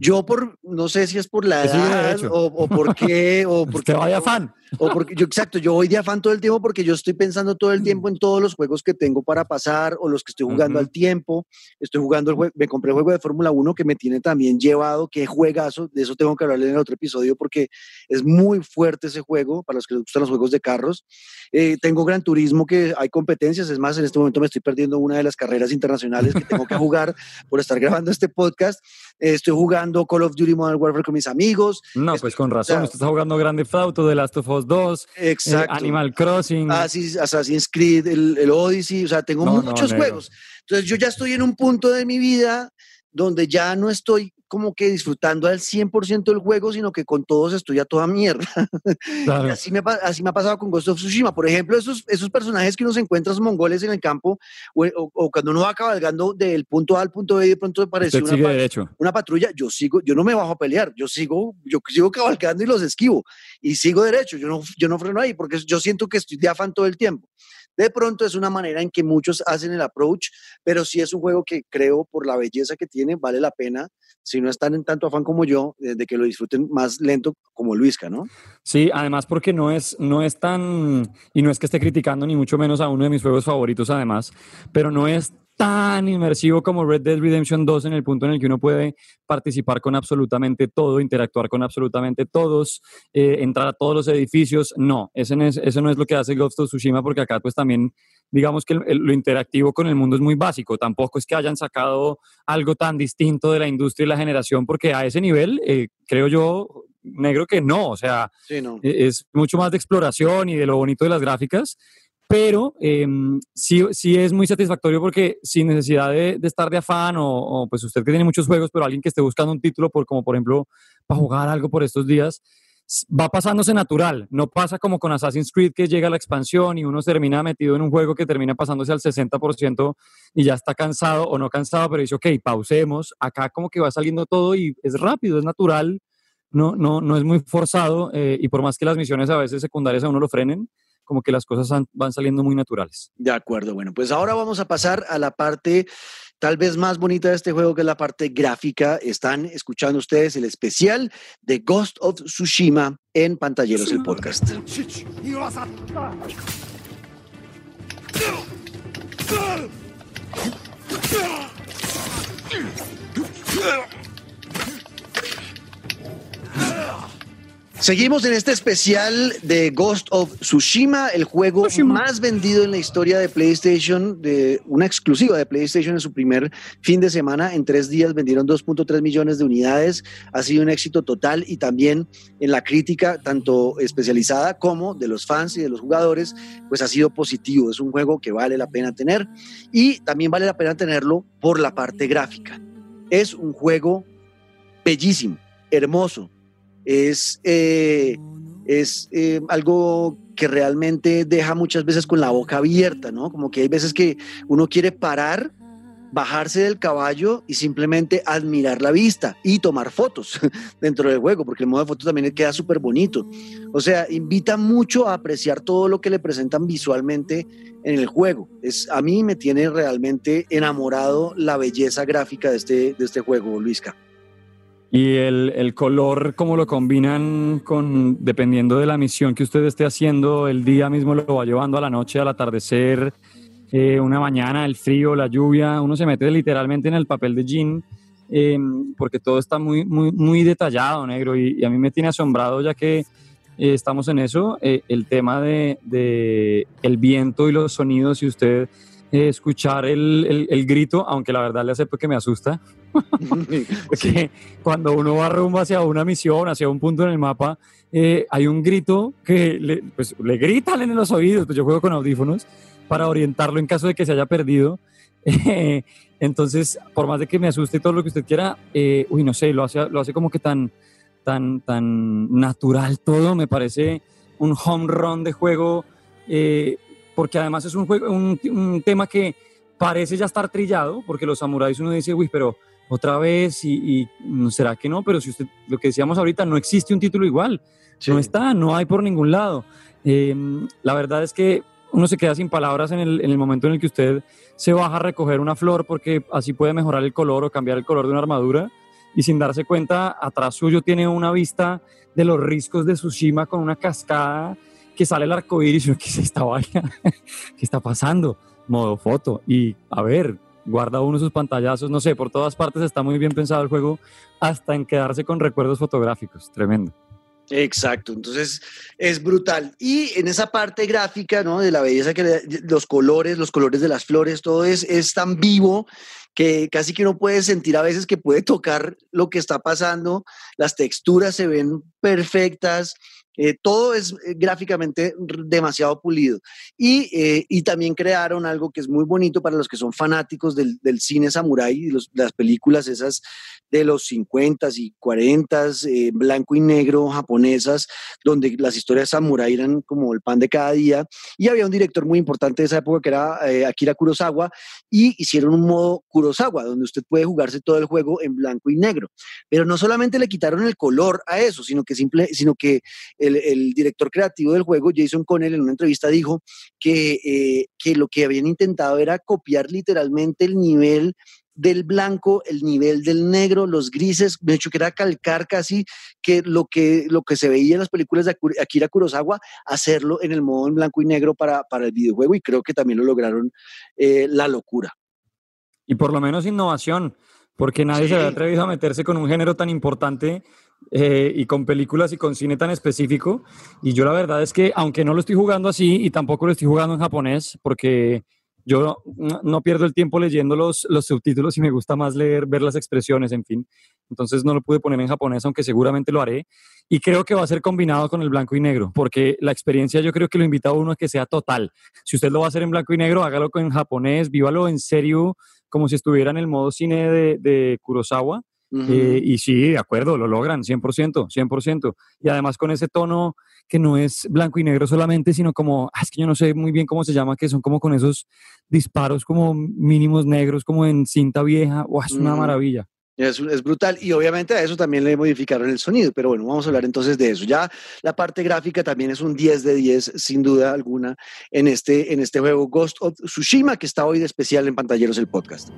Yo por, no sé si es por la edad o, o, por qué, o porque... vaya fan. O porque yo, exacto, yo voy de afán todo el tiempo porque yo estoy pensando todo el tiempo en todos los juegos que tengo para pasar o los que estoy jugando al tiempo. Estoy jugando el juego, me compré el juego de Fórmula 1 que me tiene también llevado, que juegazo, de eso tengo que hablarle en el otro episodio porque es muy fuerte ese juego para los que les gustan los juegos de carros. Eh, tengo Gran Turismo que hay competencias, es más, en este momento me estoy perdiendo una de las carreras internacionales que tengo que jugar por estar grabando este podcast. estoy jugando Call of Duty Modern Warfare con mis amigos. No, pues con razón, estás jugando Grande Auto, The Last of Us 2, eh, Animal Crossing. Assassin's Creed, el, Odyssey, o sea, tengo muchos juegos. Entonces yo ya estoy en un punto de mi vida donde ya no estoy como que disfrutando al 100% del juego, sino que con todos estoy a toda mierda. así, me, así me ha pasado con Ghost of Tsushima. Por ejemplo, esos, esos personajes que uno se encuentra, esos mongoles en el campo, o, cuando uno va cabalgando del punto A al punto B, de pronto aparece una, una, patrulla, yo sigo, yo no me bajo a pelear, yo sigo, yo sigo cabalgando y los esquivo, y sigo derecho, yo no, yo no freno ahí, porque yo siento que estoy de afán todo el tiempo. De pronto es una manera en que muchos hacen el approach, pero sí es un juego que creo por la belleza que tiene, vale la pena, si no están en tanto afán como yo, de que lo disfruten más lento como Luisca, ¿no? Sí, además porque no es, no es tan, y no es que esté criticando ni mucho menos a uno de mis juegos favoritos además, pero no es tan inmersivo como Red Dead Redemption 2 en el punto en el que uno puede participar con absolutamente todo, interactuar con absolutamente todos, eh, entrar a todos los edificios. No, eso no, es, eso no es lo que hace Ghost of Tsushima porque acá pues también digamos que lo interactivo con el mundo es muy básico. Tampoco es que hayan sacado algo tan distinto de la industria y la generación porque a ese nivel, eh, creo yo, negro que no, o sea, e, es mucho más de exploración y de lo bonito de las gráficas, pero em, sí, sí es muy satisfactorio porque sin necesidad de, estar de afán o, pues usted que tiene muchos juegos, pero alguien que esté buscando un título por como por ejemplo para jugar algo por estos días, va pasándose natural, no pasa como con Assassin's Creed que llega la expansión y uno termina metido en un juego que termina pasándose al 60% y ya está cansado o no cansado, pero dice, ok, pausemos, acá como que va saliendo todo y es rápido, es natural, no, no, no es muy forzado eh, y por más que las misiones a veces secundarias a uno lo frenen, como que las cosas van saliendo muy naturales. De acuerdo, bueno, pues ahora vamos a pasar a la parte tal vez más bonita de este juego, que es la parte gráfica. Están escuchando ustedes el especial de Ghost of Tsushima en Pantalleros, el podcast. Seguimos en este especial de Ghost of Tsushima, el juego más vendido en la historia de PlayStation, de una exclusiva de PlayStation en su primer fin de semana. En tres días vendieron 2.3 millones de unidades. Ha sido un éxito total y también en la crítica, tanto especializada como de los fans y de los jugadores, pues ha sido positivo. Es un juego que vale la pena tener y también vale la pena tenerlo por la parte gráfica. Es un juego bellísimo, hermoso, es, eh, es eh, algo que realmente deja muchas veces con la boca abierta, ¿no? Como que hay veces que uno quiere parar, bajarse del caballo y simplemente admirar la vista y tomar fotos dentro del juego, porque el modo de fotos también queda súper bonito. O sea, invita mucho a apreciar todo lo que le presentan visualmente en el juego. Es, a mí me tiene realmente enamorado la belleza gráfica de este, de este juego, Luisca. Y el, el, color, como lo combinan con, dependiendo de la misión que usted esté haciendo, el día mismo lo va llevando a la noche, al atardecer, eh, una mañana, el frío, la lluvia, uno se mete literalmente en el papel de jean, eh, porque todo está muy, muy, muy detallado, negro, y, a mí me tiene asombrado ya que eh, estamos en eso, el tema de, de, el viento y los sonidos, y usted escuchar el, el, el, grito, aunque la verdad le acepto que me asusta, Porque cuando uno va rumbo hacia una misión, hacia un punto en el mapa, eh, hay un grito que le, pues, le gritan en los oídos, pues yo juego con audífonos, para orientarlo en caso de que se haya perdido. entonces, por más de que me asuste todo lo que usted quiera, eh, uy, no sé, lo hace, lo hace como que tan, tan, tan natural todo, me parece un home run de juego, eh, porque además es un, juego, un, un tema que parece ya estar trillado, porque los samuráis uno dice, uy, pero otra vez y, y, será que no, pero si usted, lo que decíamos ahorita, no existe un título igual, no está, no hay por ningún lado. Em, la verdad es que uno se queda sin palabras en el, en el, momento en el que usted se baja a recoger una flor porque así puede mejorar el color o cambiar el color de una armadura y sin darse cuenta, atrás suyo tiene una vista de los riscos de Tsushima con una cascada que sale el arco iris ¿qué es esta vaina? ¿Qué está pasando? Modo foto. Y a ver, guarda uno sus pantallazos, no sé, por todas partes está muy bien pensado el juego, hasta en quedarse con recuerdos fotográficos, tremendo. Exacto, entonces es brutal. Y en esa parte gráfica, ¿no? De la belleza que los colores, los colores de las flores, todo es, es tan vivo que casi que uno puede sentir a veces que puede tocar lo que está pasando, las texturas se ven perfectas, eh, todo es eh, gráficamente demasiado pulido. Y, eh, y, también crearon algo que es muy bonito para los que son fanáticos del, cine samurai y las películas esas de los 50 y 40, blanco y negro, japonesas, donde las historias samurai eran como el pan de cada día. Y había un director muy importante de esa época que era Akira Kurosawa y hicieron un modo Kurosawa, donde usted puede jugarse todo el juego en blanco y negro. Pero no solamente le quitaron el color a eso, sino que, simple, sino que el, director creativo del juego, Jason Connell, en una entrevista dijo que, eh, que lo que habían intentado era copiar literalmente el nivel del blanco, el nivel del negro, los grises, de hecho que era calcar casi que lo que, lo que se veía en las películas de Akira Kurosawa, hacerlo en el modo en blanco y negro para, para el videojuego y creo que también lo lograron eh, la locura. Y por lo menos innovación, porque nadie se había atrevido a meterse con un género tan importante eh, y con películas y con cine tan específico. Y yo la verdad es que, aunque no lo estoy jugando así y tampoco lo estoy jugando en japonés, porque yo no, pierdo el tiempo leyendo los, los subtítulos y me gusta más leer, ver las expresiones, en fin. Entonces no lo pude poner en japonés, aunque seguramente lo haré. Y creo que va a ser combinado con el blanco y negro, porque la experiencia yo creo que lo invita a uno a que sea total. Si usted lo va a hacer en blanco y negro, hágalo en japonés, vívalo en serio, como si estuviera en el modo cine de, de Kurosawa. Eh, y sí, de acuerdo, lo logran, 100%, 100%. Y además con ese tono que no es blanco y negro solamente, sino como, ah, es que yo no sé muy bien cómo se llama, que son como con esos disparos como mínimos negros, como en cinta vieja, es una maravilla. Es, es, brutal y obviamente a eso también le modificaron el sonido, pero bueno, vamos a hablar entonces de eso. Ya la parte gráfica también es un 10 de 10 sin duda alguna en este, en este juego Ghost of Tsushima que está hoy de especial en Pantalleros el podcast.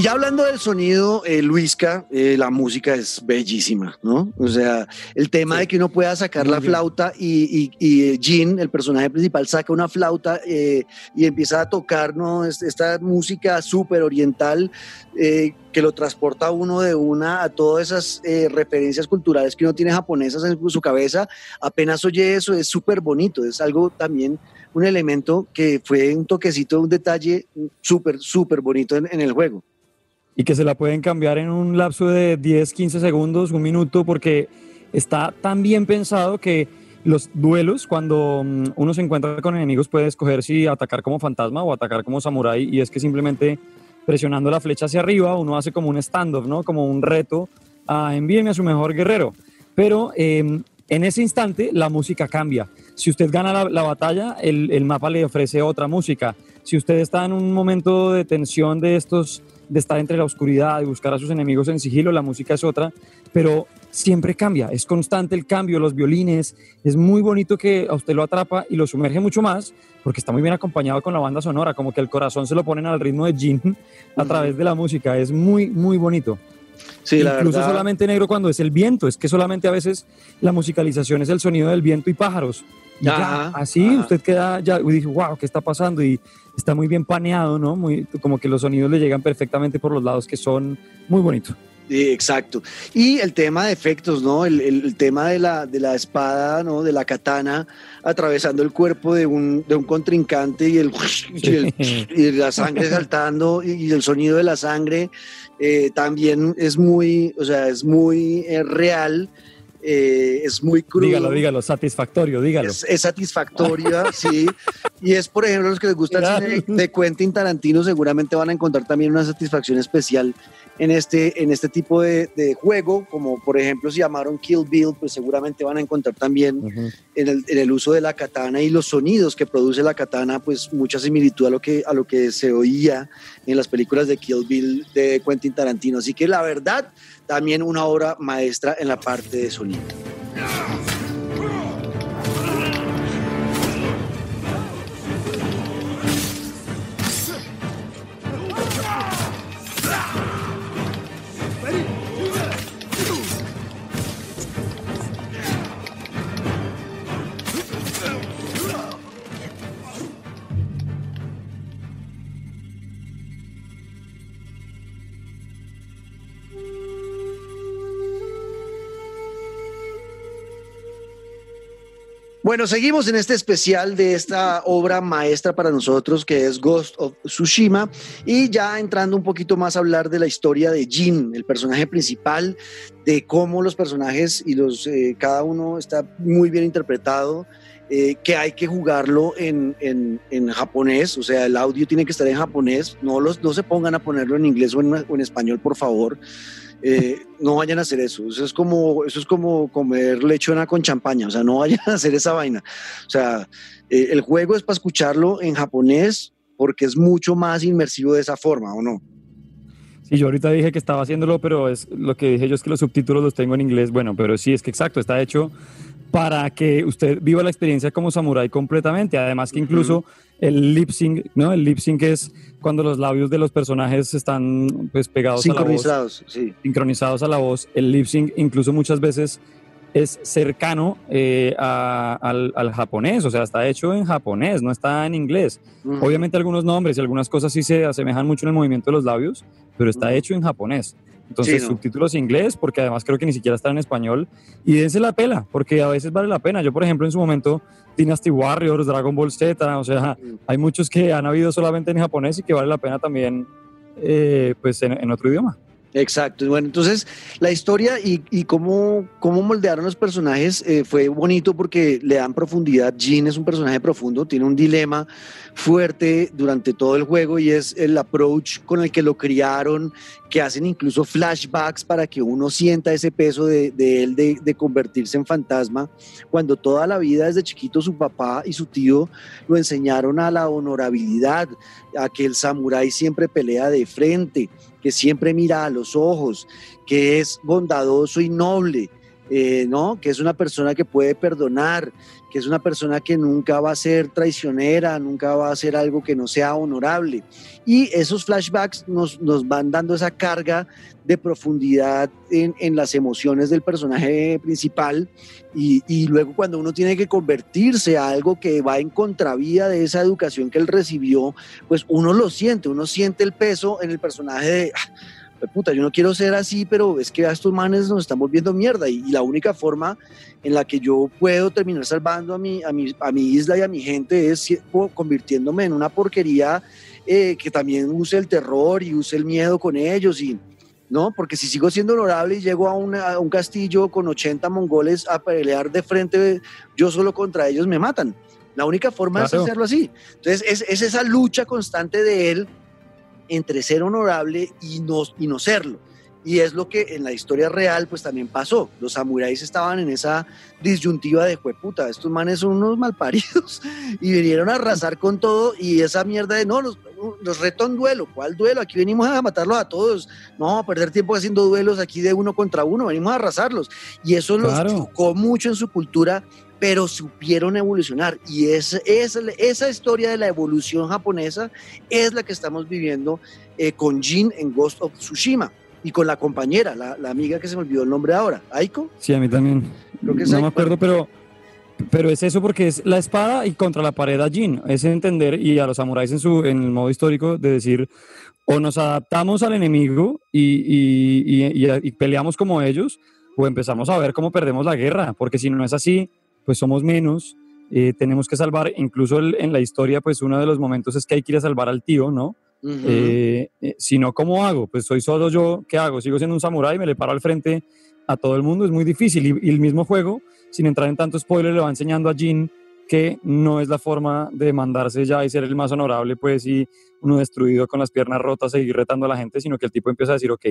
Y ya hablando del sonido, eh, Luisca, eh, la música es bellísima, ¿no? O sea, el tema de que uno pueda sacar la flauta y, y, Jean, el personaje principal, saca una flauta eh, y empieza a tocar, ¿no? Esta música súper oriental que lo transporta a uno de una a todas esas referencias culturales que uno tiene japonesas en su cabeza. Apenas oye eso, es súper bonito, es algo también un elemento que fue un toquecito, un detalle súper, súper bonito en, el juego y que se la pueden cambiar en un lapso de 10, 15 segundos, un minuto, porque está tan bien pensado que los duelos, cuando mm, uno se encuentra con enemigos, puede escoger si atacar como fantasma o atacar como samurái, y es que simplemente presionando la flecha hacia arriba, uno hace como un stand-off, ¿no? Como un reto a envíenme a su mejor guerrero. Pero em, en ese instante la música cambia. Si usted gana la, batalla, el, mapa le ofrece otra música. Si usted está en un momento de tensión de estos de estar entre la oscuridad, y buscar a sus enemigos en sigilo, la música es otra, pero siempre cambia, es constante el cambio, los violines, es muy bonito que a usted lo atrapa y lo sumerge mucho más, porque está muy bien acompañado con la banda sonora, como que el corazón se lo ponen al ritmo de Jin a través de la música, es muy, muy bonito. Sí, Incluso solamente negro cuando es el viento, es que solamente a veces la musicalización es el sonido del viento y pájaros. Y ya, así usted queda ya y dice, wow, ¿qué está pasando? Y está muy bien paneado, ¿no? Muy, como que los sonidos le llegan perfectamente por los lados que son muy bonitos. Exacto. Y el tema de efectos, ¿no? El, el, tema de la, de la espada, ¿no? De la katana atravesando el cuerpo de un, de un contrincante y, el, y, la sangre saltando y, el sonido de la sangre eh, también es muy, o sea, es muy eh, real eh, es muy crudo. Dígalo, dígalo, satisfactorio, dígalo. Es, satisfactorio, sí. Y es, por ejemplo, los que les gusta el cine de Quentin Tarantino, seguramente van a encontrar también una satisfacción especial en este, en este tipo de, juego, como por ejemplo si llamaron Kill Bill, pues seguramente van a encontrar también en, el, en, el, uso de la katana y los sonidos que produce la katana, pues mucha similitud a lo que, a lo que se oía en las películas de Kill Bill de Quentin Tarantino. Así que la verdad, también una obra maestra en la parte de sonido. Bueno, seguimos en este especial de esta obra maestra para nosotros que es Ghost of Tsushima. Y ya entrando un poquito más a hablar de la historia de Jin, el personaje principal, de cómo los personajes y los eh, cada uno está muy bien interpretado, eh, que hay que jugarlo en, en, japonés, o sea, el audio tiene que estar en japonés, no, los, no se pongan a ponerlo en inglés o en, o en español, por favor. Eh, no vayan a hacer eso. Eso es como, eso es como comer lechona con champaña. O sea, no vayan a hacer esa vaina. O sea, eh, el juego es para escucharlo en japonés porque es mucho más inmersivo de esa forma, ¿o no? Sí, yo ahorita dije que estaba haciéndolo, pero es lo que dije yo es que los subtítulos los tengo en inglés. Bueno, pero sí, es que exacto, está hecho para que usted viva la experiencia como samurái completamente. Además que incluso el lip sync, ¿no? El lip sync es cuando los labios de los personajes están pues pegados a la voz. Sincronizados, sí. Sincronizados a la voz. El lip sync incluso muchas veces es cercano eh, a- al, al japonés, o sea, está hecho en japonés, no está en inglés. Obviamente algunos nombres y algunas cosas sí se asemejan mucho en el movimiento de los labios, pero está hecho en japonés. Entonces, Sí, ¿no? subtítulos inglés, porque además creo que ni siquiera está en español. Y dense la pela, porque a veces vale la pena. Yo, por ejemplo, en su momento, Dynasty Warriors, Dragon Ball Z, o sea, hay muchos que han habido solamente en japonés y que vale la pena también, eh, pues, en, en otro idioma. Exacto. Bueno, entonces la historia y, cómo, cómo moldearon los personajes eh, fue bonito porque le dan profundidad. Jin es un personaje profundo, tiene un dilema fuerte durante todo el juego y es el approach con el que lo criaron, que hacen incluso flashbacks para que uno sienta ese peso de, él de convertirse en fantasma, cuando toda la vida desde chiquito su papá y su tío lo enseñaron a la honorabilidad, a que el samurái siempre pelea de frente que siempre mira a los ojos, que es bondadoso y noble, eh, ¿no? Que es una persona que puede perdonar, que es una persona que nunca va a ser traicionera, nunca va a hacer algo que no sea honorable. Y esos flashbacks nos, nos van dando esa carga de profundidad en, las emociones del personaje principal y, y luego cuando uno tiene que convertirse a algo que va en contravía de esa educación que él recibió, pues uno lo siente, uno siente el peso en el personaje de, "Ah, puta, yo no quiero ser así, pero es que a estos manes nos están volviendo mierda y, y la única forma en la que yo puedo terminar salvando a mi, a mi, a mi isla y a mi gente es convirtiéndome en una porquería eh, que también use el terror y use el miedo con ellos y... ¿no? Porque si sigo siendo honorable y llego a, una- a un castillo con 80 mongoles a pelear de frente yo solo contra ellos, me matan. La única forma Claro. es hacerlo así. Entonces, es, es esa lucha constante de él entre ser honorable y no, y no serlo. Y es lo que en la historia real pues también pasó. Los samuráis estaban en esa disyuntiva de puta, estos manes son unos malparidos y vinieron a arrasar con todo y esa mierda de no, los, los reto en duelo. ¿Cuál duelo? Aquí venimos a matarlos a todos. No, a perder tiempo haciendo duelos aquí de uno contra uno, venimos a arrasarlos. Y eso Claro. los chocó mucho en su cultura, pero supieron evolucionar. Y es, es, esa historia de la evolución japonesa es la que estamos viviendo eh, con Jin en Ghost of Tsushima y con la compañera, la, la amiga que se me olvidó el nombre ahora, Aiko. Sí, a mí también. Creo que es no ahí, me acuerdo, pero, pero es eso porque es la espada y contra la pared a Jin. Es entender y a los samuráis en, su, en el modo histórico de decir o nos adaptamos al enemigo y, y- y- y- y peleamos como ellos o empezamos a ver cómo perdemos la guerra, porque si no es así, pues somos menos. eh, tenemos que salvar, incluso el- en la historia, pues uno de los momentos es que hay que ir a salvar al tío, ¿no? Ujú. Eh, eh, si no, ¿cómo hago? Pues soy solo yo, ¿qué hago? ¿Sigo siendo un samurái? ¿Me le paro al frente a todo el mundo? Es muy difícil. Y, el mismo juego, sin entrar en tanto spoiler, le va enseñando a Jin que no es la forma de mandarse ya y ser el más honorable, pues, y uno destruido con las piernas rotas, seguir retando a la gente, sino que el tipo empieza a decir, ok,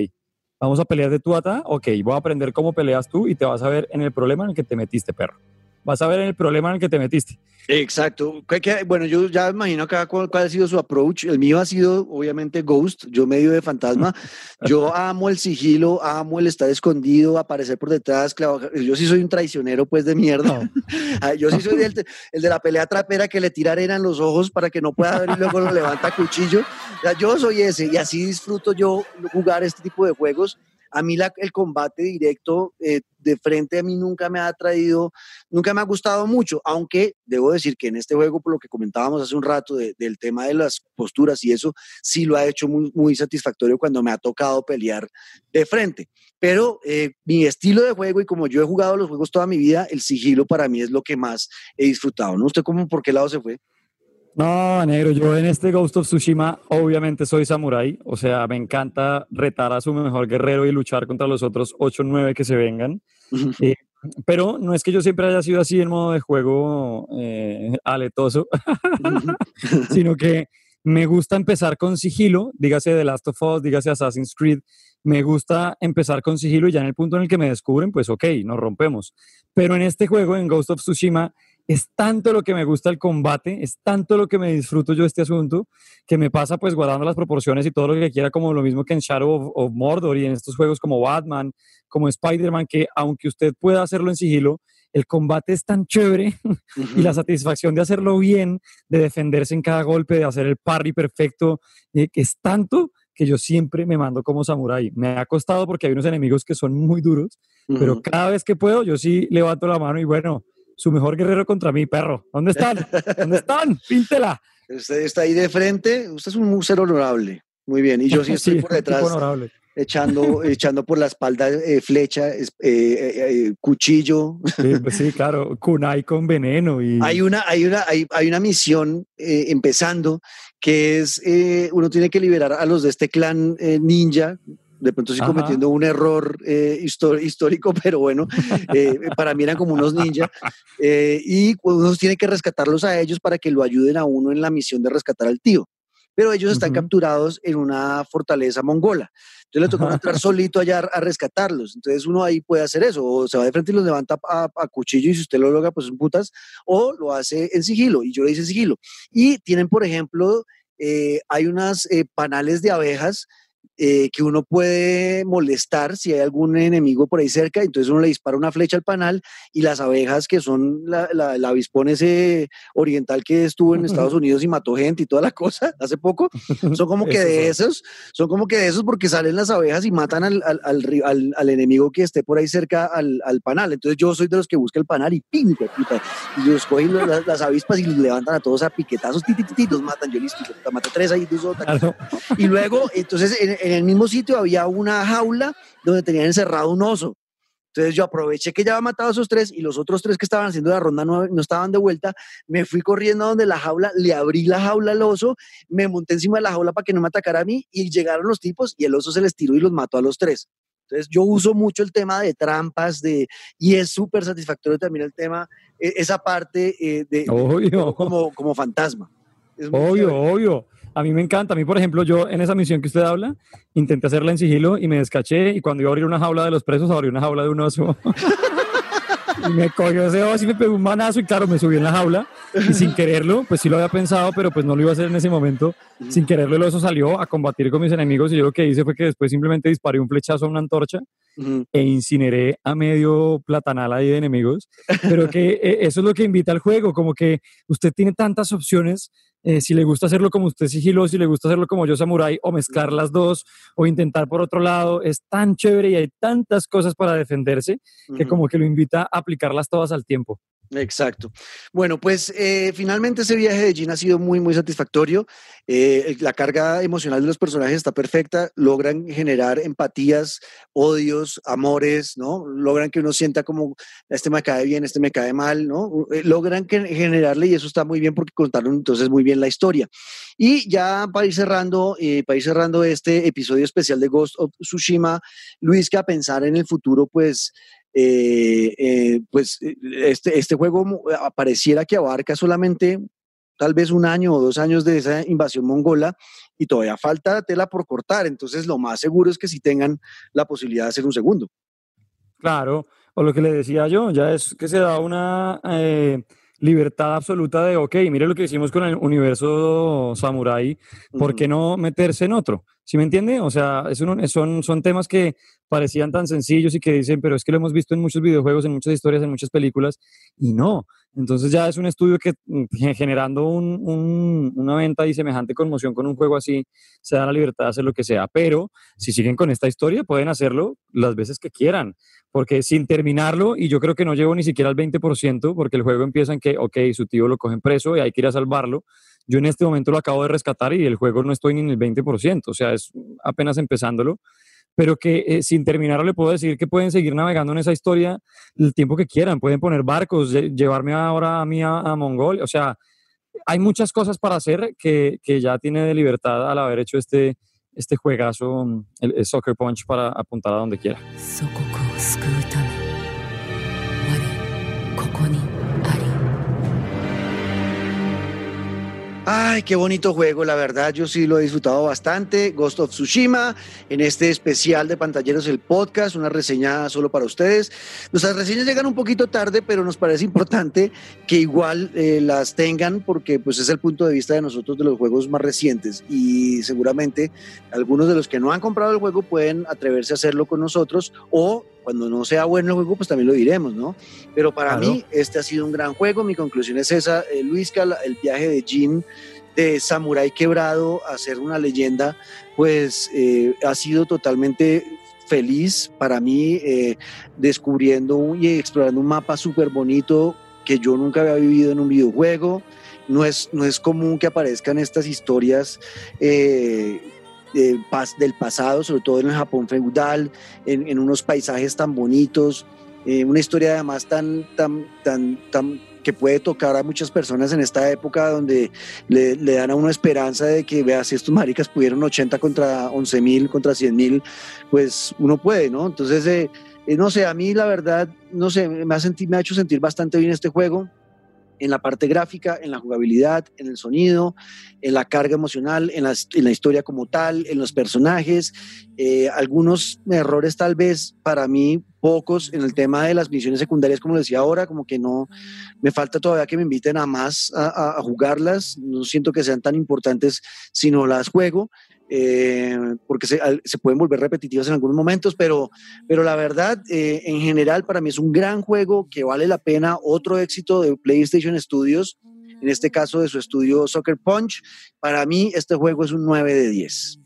vamos a pelear de tú a ta, ok, voy a aprender cómo peleas tú y te vas a ver en el problema en el que te metiste, perro. Vas a ver en el problema en el que te metiste. Exacto. ¿Qué- qué- Bueno, yo ya imagino acá cuál, cuál ha sido su approach. El mío ha sido, obviamente, Ghost, yo medio de fantasma. Yo amo el sigilo, amo el estar escondido, aparecer por detrás. Yo sí soy un traicionero, pues, de mierda. No. Ah, Yo sí soy el, el de la pelea trapera que le tira arena en los ojos para que no pueda ver y luego lo levanta a cuchillo. O sea, yo soy ese y así disfruto yo jugar este tipo de juegos. A mí el combate directo eh, de frente a mí nunca me ha traído, nunca me ha gustado mucho, aunque debo decir que en este juego, por lo que comentábamos hace un rato de- del tema de las posturas y eso, sí lo ha hecho muy, muy satisfactorio cuando me ha tocado pelear de frente. Pero eh, mi estilo de juego y como yo he jugado los juegos toda mi vida, el sigilo para mí es lo que más he disfrutado. ¿No? ¿Usted cómo, por qué lado se fue? No, negro, yo en este Ghost of Tsushima obviamente soy samurái, o sea, me encanta retar a su mejor guerrero y luchar contra los otros 8 o 9 que se vengan. Eh, pero no es que yo siempre haya sido así en modo de juego eh, aletoso, sino que me gusta empezar con sigilo, dígase The Last of Us, dígase Assassin's Creed, me gusta empezar con sigilo y ya en el punto en el que me descubren, pues ok, nos rompemos. Pero en este juego, en Ghost of Tsushima, es tanto lo que me gusta el combate, es tanto lo que me disfruto yo este asunto, que me pasa pues guardando las proporciones y todo lo que quiera, como lo mismo que en Shadow of, Mordor y en estos juegos como Batman, como Spider-Man, que aunque usted pueda hacerlo en sigilo, el combate es tan chévere y la satisfacción de hacerlo bien, de defenderse en cada golpe, de hacer el parry perfecto, eh, que es tanto que yo siempre me mando como samurái. Me ha costado porque hay unos enemigos que son muy duros, pero cada vez que puedo, yo sí levanto la mano y bueno, su mejor guerrero contra mí, perro. ¿Dónde están? ¿Dónde están? Píntela. Usted está ahí de frente, usted es un ser honorable. Muy bien, y yo sí estoy por detrás. Echando, echando por la espalda eh, flecha, eh, eh, cuchillo. Sí, pues sí, claro, kunai con veneno. Y... Hay, una, hay, una, hay, hay una misión empezando que es, uno tiene que liberar a los de este clan ninja, de pronto estoy cometiendo un error eh, histórico, pero bueno, eh, para mí eran como unos ninjas, eh, y uno tiene que rescatarlos a ellos para que lo ayuden a uno en la misión de rescatar al tío. Pero ellos están capturados en una fortaleza mongola. Entonces le tocó entrar solito allá a rescatarlos. Entonces uno ahí puede hacer eso, o se va de frente y los levanta a, cuchillo y si usted lo logra, pues son putas, o lo hace en sigilo, y yo le hice sigilo. Y tienen, por ejemplo, hay unas panales de abejas eh, que uno puede molestar si hay algún enemigo por ahí cerca, entonces uno le dispara una flecha al panal y las abejas que son la, la, el avispón ese oriental que estuvo en Estados Unidos y mató gente y toda la cosa hace poco, son como que de esos, son como que de esos porque salen las abejas y matan al, al, al, al enemigo que esté por ahí cerca al, panal, entonces yo soy de los que busca el panal y ¡ping! y los cogen las, avispas y los levantan a todos a piquetazos, los matan, yo listo, mato tres ahí, dos, y luego, entonces en en el mismo sitio había una jaula donde tenían encerrado un oso. Entonces yo aproveché que ya había matado a esos tres y los otros tres que estaban haciendo la ronda no, no, estaban de vuelta. Me fui corriendo a donde la jaula, le abrí la jaula al oso, me monté encima de la jaula para que no me atacara a mí y llegaron los tipos y el oso se les tiró y los mató a los tres. Entonces yo uso mucho el tema de trampas de, y es súper satisfactorio también el tema, e, esa parte eh, de, como, como fantasma. obvio, obvio. A mí me encanta. A mí, por ejemplo, yo en esa misión que usted habla, intenté hacerla en sigilo y me descaché. Y cuando iba a abrir una jaula de los presos, abrí una jaula de un oso. y me cogió ese oso y me pegó un manazo. Y claro, me subí en la jaula. Y sin quererlo, pues sí lo había pensado, pero pues no lo iba a hacer en ese momento. Sin quererlo, el oso salió a combatir con mis enemigos. Y yo lo que hice fue que después simplemente disparé un flechazo a una antorcha e incineré a medio platanal ahí de enemigos. Pero que eh, eso es lo que invita al juego. Como que usted tiene tantas opciones eh, si le gusta hacerlo como usted sigilo, si le gusta hacerlo como yo samurai, o mezclar las dos, o intentar por otro lado, es tan chévere y hay tantas cosas para defenderse que como que lo invita a aplicarlas todas al tiempo. Exacto. Bueno, pues eh, finalmente ese viaje de Jean ha sido muy, muy satisfactorio. Eh, la carga emocional de los personajes está perfecta. Logran generar empatías, odios, amores, ¿no? Logran que uno sienta como, este me cae bien, este me cae mal, ¿no? Eh, logran generarle y eso está muy bien porque contaron entonces muy bien la historia. Y ya para ir cerrando, para ir cerrando este episodio especial de Ghost of Tsushima, Luis, que a pensar en el futuro, pues eh, eh, pues eh, este, este juego pareciera que abarca solamente tal vez un año o dos años de esa invasión mongola y todavía falta tela por cortar. Entonces, lo más seguro es que si tengan la posibilidad de hacer un segundo. Claro, o lo que le decía yo, ya es que se da una libertad absoluta de, ok, mire lo que hicimos con el universo samurai, ¿por qué no meterse en otro? ¿Sí me entiende? O sea, es son, son temas que parecían tan sencillos y que dicen, pero es que lo hemos visto en muchos videojuegos, en muchas historias, en muchas películas, y no. Entonces ya es un estudio que mm, generando una venta y semejante conmoción con un juego así, se da la libertad de hacer lo que sea. Pero si siguen con esta historia, pueden hacerlo las veces que quieran, porque sin terminarlo, y yo creo que no llevo ni siquiera al 20%, porque el juego empieza en que, ok, su tío lo cogen preso y hay que ir a salvarlo, yo en este momento lo acabo de rescatar y el juego no estoy ni en el 20%, o sea, es apenas empezándolo, pero que eh, sin terminarlo le puedo decir que pueden seguir navegando en esa historia el tiempo que quieran, pueden poner barcos, llevarme ahora a mí a, Mongolia, o sea, hay muchas cosas para hacer que, que, ya tiene de libertad al haber hecho este, este juegazo, el Soccer Punch, para apuntar a donde quiera. Ay, qué bonito juego, la verdad, yo sí lo he disfrutado bastante. Ghost of Tsushima, en este especial de Pantalleros el podcast, una reseña solo para ustedes. Nuestras reseñas llegan un poquito tarde, pero nos parece importante que igual eh, las tengan porque pues es el punto de vista de nosotros de los juegos más recientes y seguramente algunos de los que no han comprado el juego pueden atreverse a hacerlo con nosotros o cuando no sea bueno el juego, pues también lo diremos, ¿no? Pero para mí este ha sido un gran juego, mi conclusión es esa, eh, Luis, el viaje de Jin de Samurai Quebrado a ser una leyenda, pues eh, ha sido totalmente feliz para mí eh, descubriendo y explorando un mapa súper bonito que yo nunca había vivido en un videojuego. No es, no es común que aparezcan estas historias eh, del pasado, sobre todo en el Japón feudal, en, unos paisajes tan bonitos, una historia además tan, tan, tan, tan que puede tocar a muchas personas en esta época donde le, dan a uno esperanza de que, vea, si estos maricas pudieron 80 contra 11 mil, contra 100 mil, pues uno puede, ¿no? Entonces, eh, eh, no sé, a mí la verdad, no sé, me ha, me ha hecho sentir bastante bien este juego en la parte gráfica, en la jugabilidad, en el sonido, en la carga emocional, en la, historia como tal, en los personajes. Eh, algunos errores tal vez para mí pocos en el tema de las misiones secundarias, como decía ahora, como que no, me falta todavía que me inviten a más a, a jugarlas, no siento que sean tan importantes si no las juego, eh, porque se, pueden volver repetitivas en algunos momentos, pero, pero la verdad, eh, en general, para mí es un gran juego que vale la pena. Otro éxito de PlayStation Studios, en este caso de su estudio Soccer Punch. Para mí, este juego es un 9 de 10.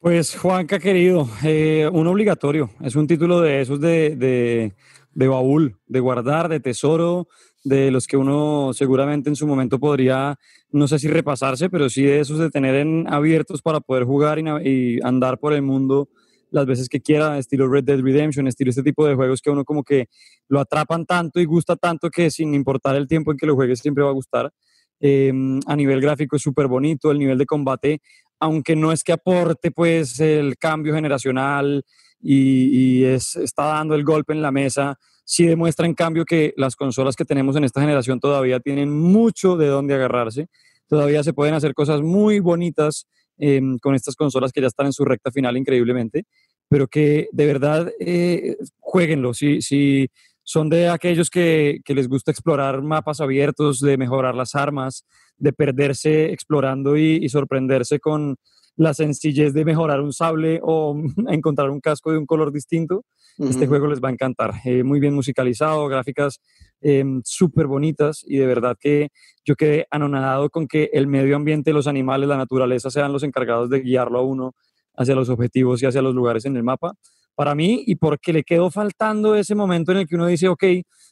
Pues Juanca querido, eh, un obligatorio, es un título de esos de, de baúl, de guardar, de tesoro, de los que uno seguramente en su momento podría, no sé si repasarse, pero sí de esos de tener en abiertos para poder jugar y, andar por el mundo las veces que quiera, estilo Red Dead Redemption, estilo este tipo de juegos que uno como que lo atrapan tanto y gusta tanto que sin importar el tiempo en que lo juegues siempre va a gustar. Em, a nivel gráfico es súper bonito, el nivel de combate, aunque no es que aporte pues el cambio generacional y, es, está dando el golpe en la mesa, sí demuestra en cambio que las consolas que tenemos en esta generación todavía tienen mucho de dónde agarrarse. Todavía se pueden hacer cosas muy bonitas em, con estas consolas que ya están en su recta final increíblemente, pero que de verdad eh, jueguenlo. Si, si son de aquellos que, que, les gusta explorar mapas abiertos, de mejorar las armas, de perderse explorando y, y sorprenderse con la sencillez de mejorar un sable o encontrar un casco de un color distinto, este juego les va a encantar. Eh, muy bien musicalizado, gráficas eh, súper bonitas y de verdad que yo quedé anonadado con que el medio ambiente, los animales, la naturaleza sean los encargados de guiarlo a uno hacia los objetivos y hacia los lugares en el mapa. Para mí, y porque le quedó faltando ese momento en el que uno dice, ok,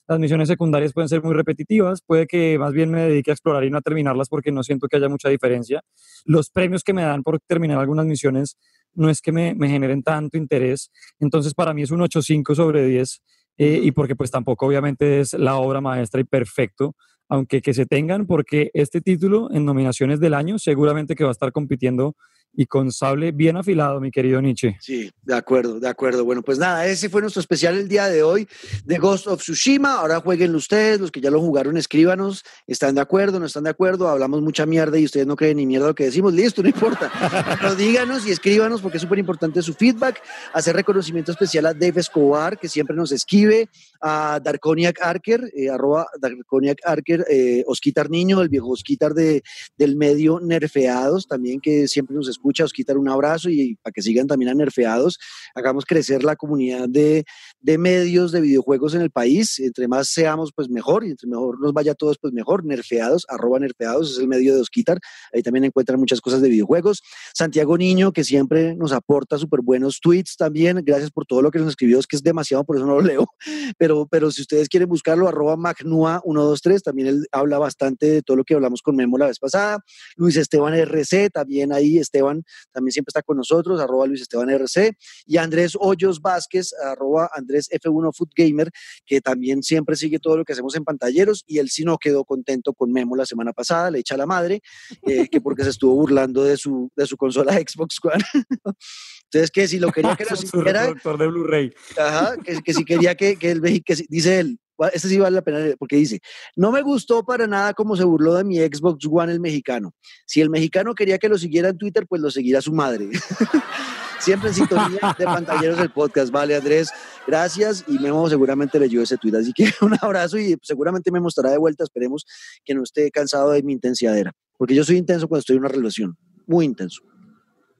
las misiones secundarias pueden ser muy repetitivas, puede que más bien me dedique a explorar y no a terminarlas porque no siento que haya mucha diferencia. Los premios que me dan por terminar algunas misiones no es que me, me generen tanto interés. Entonces, para mí es un 8.5 sobre 10 eh, y porque pues tampoco obviamente es la obra maestra y perfecto, aunque que se tengan porque este título en nominaciones del año seguramente que va a estar compitiendo y con sable bien afilado, mi querido Nietzsche. Sí, de acuerdo, de acuerdo. Bueno, pues nada, ese fue nuestro especial el día de hoy de Ghost of Tsushima. Ahora jueguen ustedes, los que ya lo jugaron, escríbanos. ¿Están de acuerdo? ¿No están de acuerdo? Hablamos mucha mierda y ustedes no creen ni mierda lo que decimos. Listo, no importa. Pero díganos y escríbanos porque es súper importante su feedback. Hacer reconocimiento especial a Dave Escobar, que siempre nos escribe, a Darkoniac Arker, eh, arroba Darkoniac Arker, eh, Osquitar Niño, el viejo Osquitar de, del medio Nerfeados, también que siempre nos escucha escucha, os quitar un abrazo y para que sigan también a nerfeados, hagamos crecer la comunidad de, de medios de videojuegos en el país. Entre más seamos, pues mejor, y entre mejor nos vaya a todos, pues mejor. Nerfeados, arroba nerfeados, es el medio de Osquitar. Ahí también encuentran muchas cosas de videojuegos. Santiago Niño, que siempre nos aporta súper buenos tweets también. Gracias por todo lo que nos escribió, es que es demasiado, por eso no lo leo. Pero, pero si ustedes quieren buscarlo, arroba Magnua123, también él habla bastante de todo lo que hablamos con Memo la vez pasada. Luis Esteban RC, también ahí Esteban también siempre está con nosotros, arroba Luis Esteban RC, y Andrés Hoyos Vázquez, arroba Andrés F1 Food Gamer, que también siempre sigue todo lo que hacemos en pantalleros, y él sí no quedó contento con Memo la semana pasada, le echa la madre, eh, que porque se estuvo burlando de su, de su consola Xbox One. Entonces, que si lo quería que lo siguiera. de Blu-ray. Ajá, que, si quería que, que él, que dice él, este sí vale la pena porque dice, no me gustó para nada cómo se burló de mi Xbox One el mexicano. Si el mexicano quería que lo siguiera en Twitter, pues lo seguirá su madre. Siempre en sintonía de pantalleros del podcast. Vale, Andrés, gracias. Y Memo seguramente leyó ese tweet. Así que un abrazo y seguramente me mostrará de vuelta. Esperemos que no esté cansado de mi intensidad. Porque yo soy intenso cuando estoy en una relación. Muy intenso.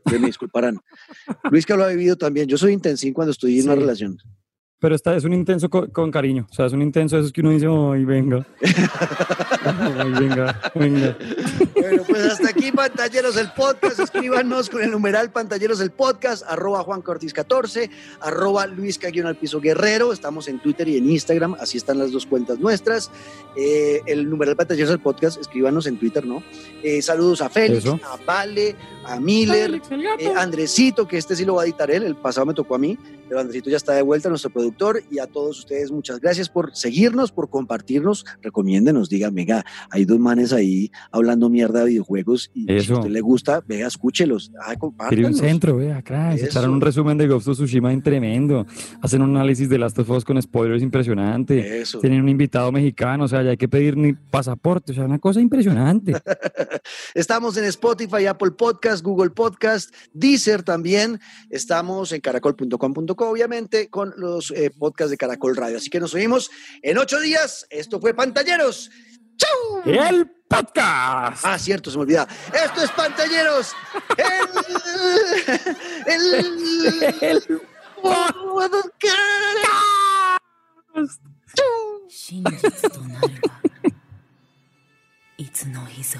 me disculparán. Luis que lo ha vivido también. Yo soy intensín cuando estoy en una relación. Pero esta es un intenso con, cariño. O sea, es un intenso, eso es que uno dice, ay, venga. ay, venga, venga. Bueno, pues hasta aquí, pantalleros el podcast. Escríbanos con el numeral pantalleros el podcast, arroba Juan Cortés 14, arroba Luis Caguión al piso guerrero. Estamos en Twitter y en Instagram, así están las dos cuentas nuestras. Eh, el numeral pantalleros del podcast, escríbanos en Twitter, ¿no? Eh, saludos a Félix, a Vale, a Miller, eh, Andresito, que este sí lo va a editar él, el pasado me tocó a mí, pero Andresito ya está de vuelta, nuestro productor, y a todos ustedes muchas gracias por seguirnos, por compartirnos, recomiéndenos, digan, venga, hay dos manes ahí hablando mierda de videojuegos y si a usted le gusta, venga, escúchelos, ah, un centro, vea, acá, se echaron un resumen de Ghost of Tsushima en tremendo, hacen un análisis de Last of Us con spoilers impresionante, tienen un invitado mexicano, o sea, ya hay que pedir ni pasaporte, o sea, una cosa impresionante. Estamos en Spotify, Apple Podcast, Google Podcast, Deezer también, estamos en caracol.com.co, obviamente, con los eh, podcasts de Caracol Radio. Así que nos oímos en ocho días. Esto fue Pantalleros. ¡Chau! El podcast. Ah, cierto, se me olvidaba. Esto es Pantalleros. el, el, el podcast. 真実となるはいつの日ぞ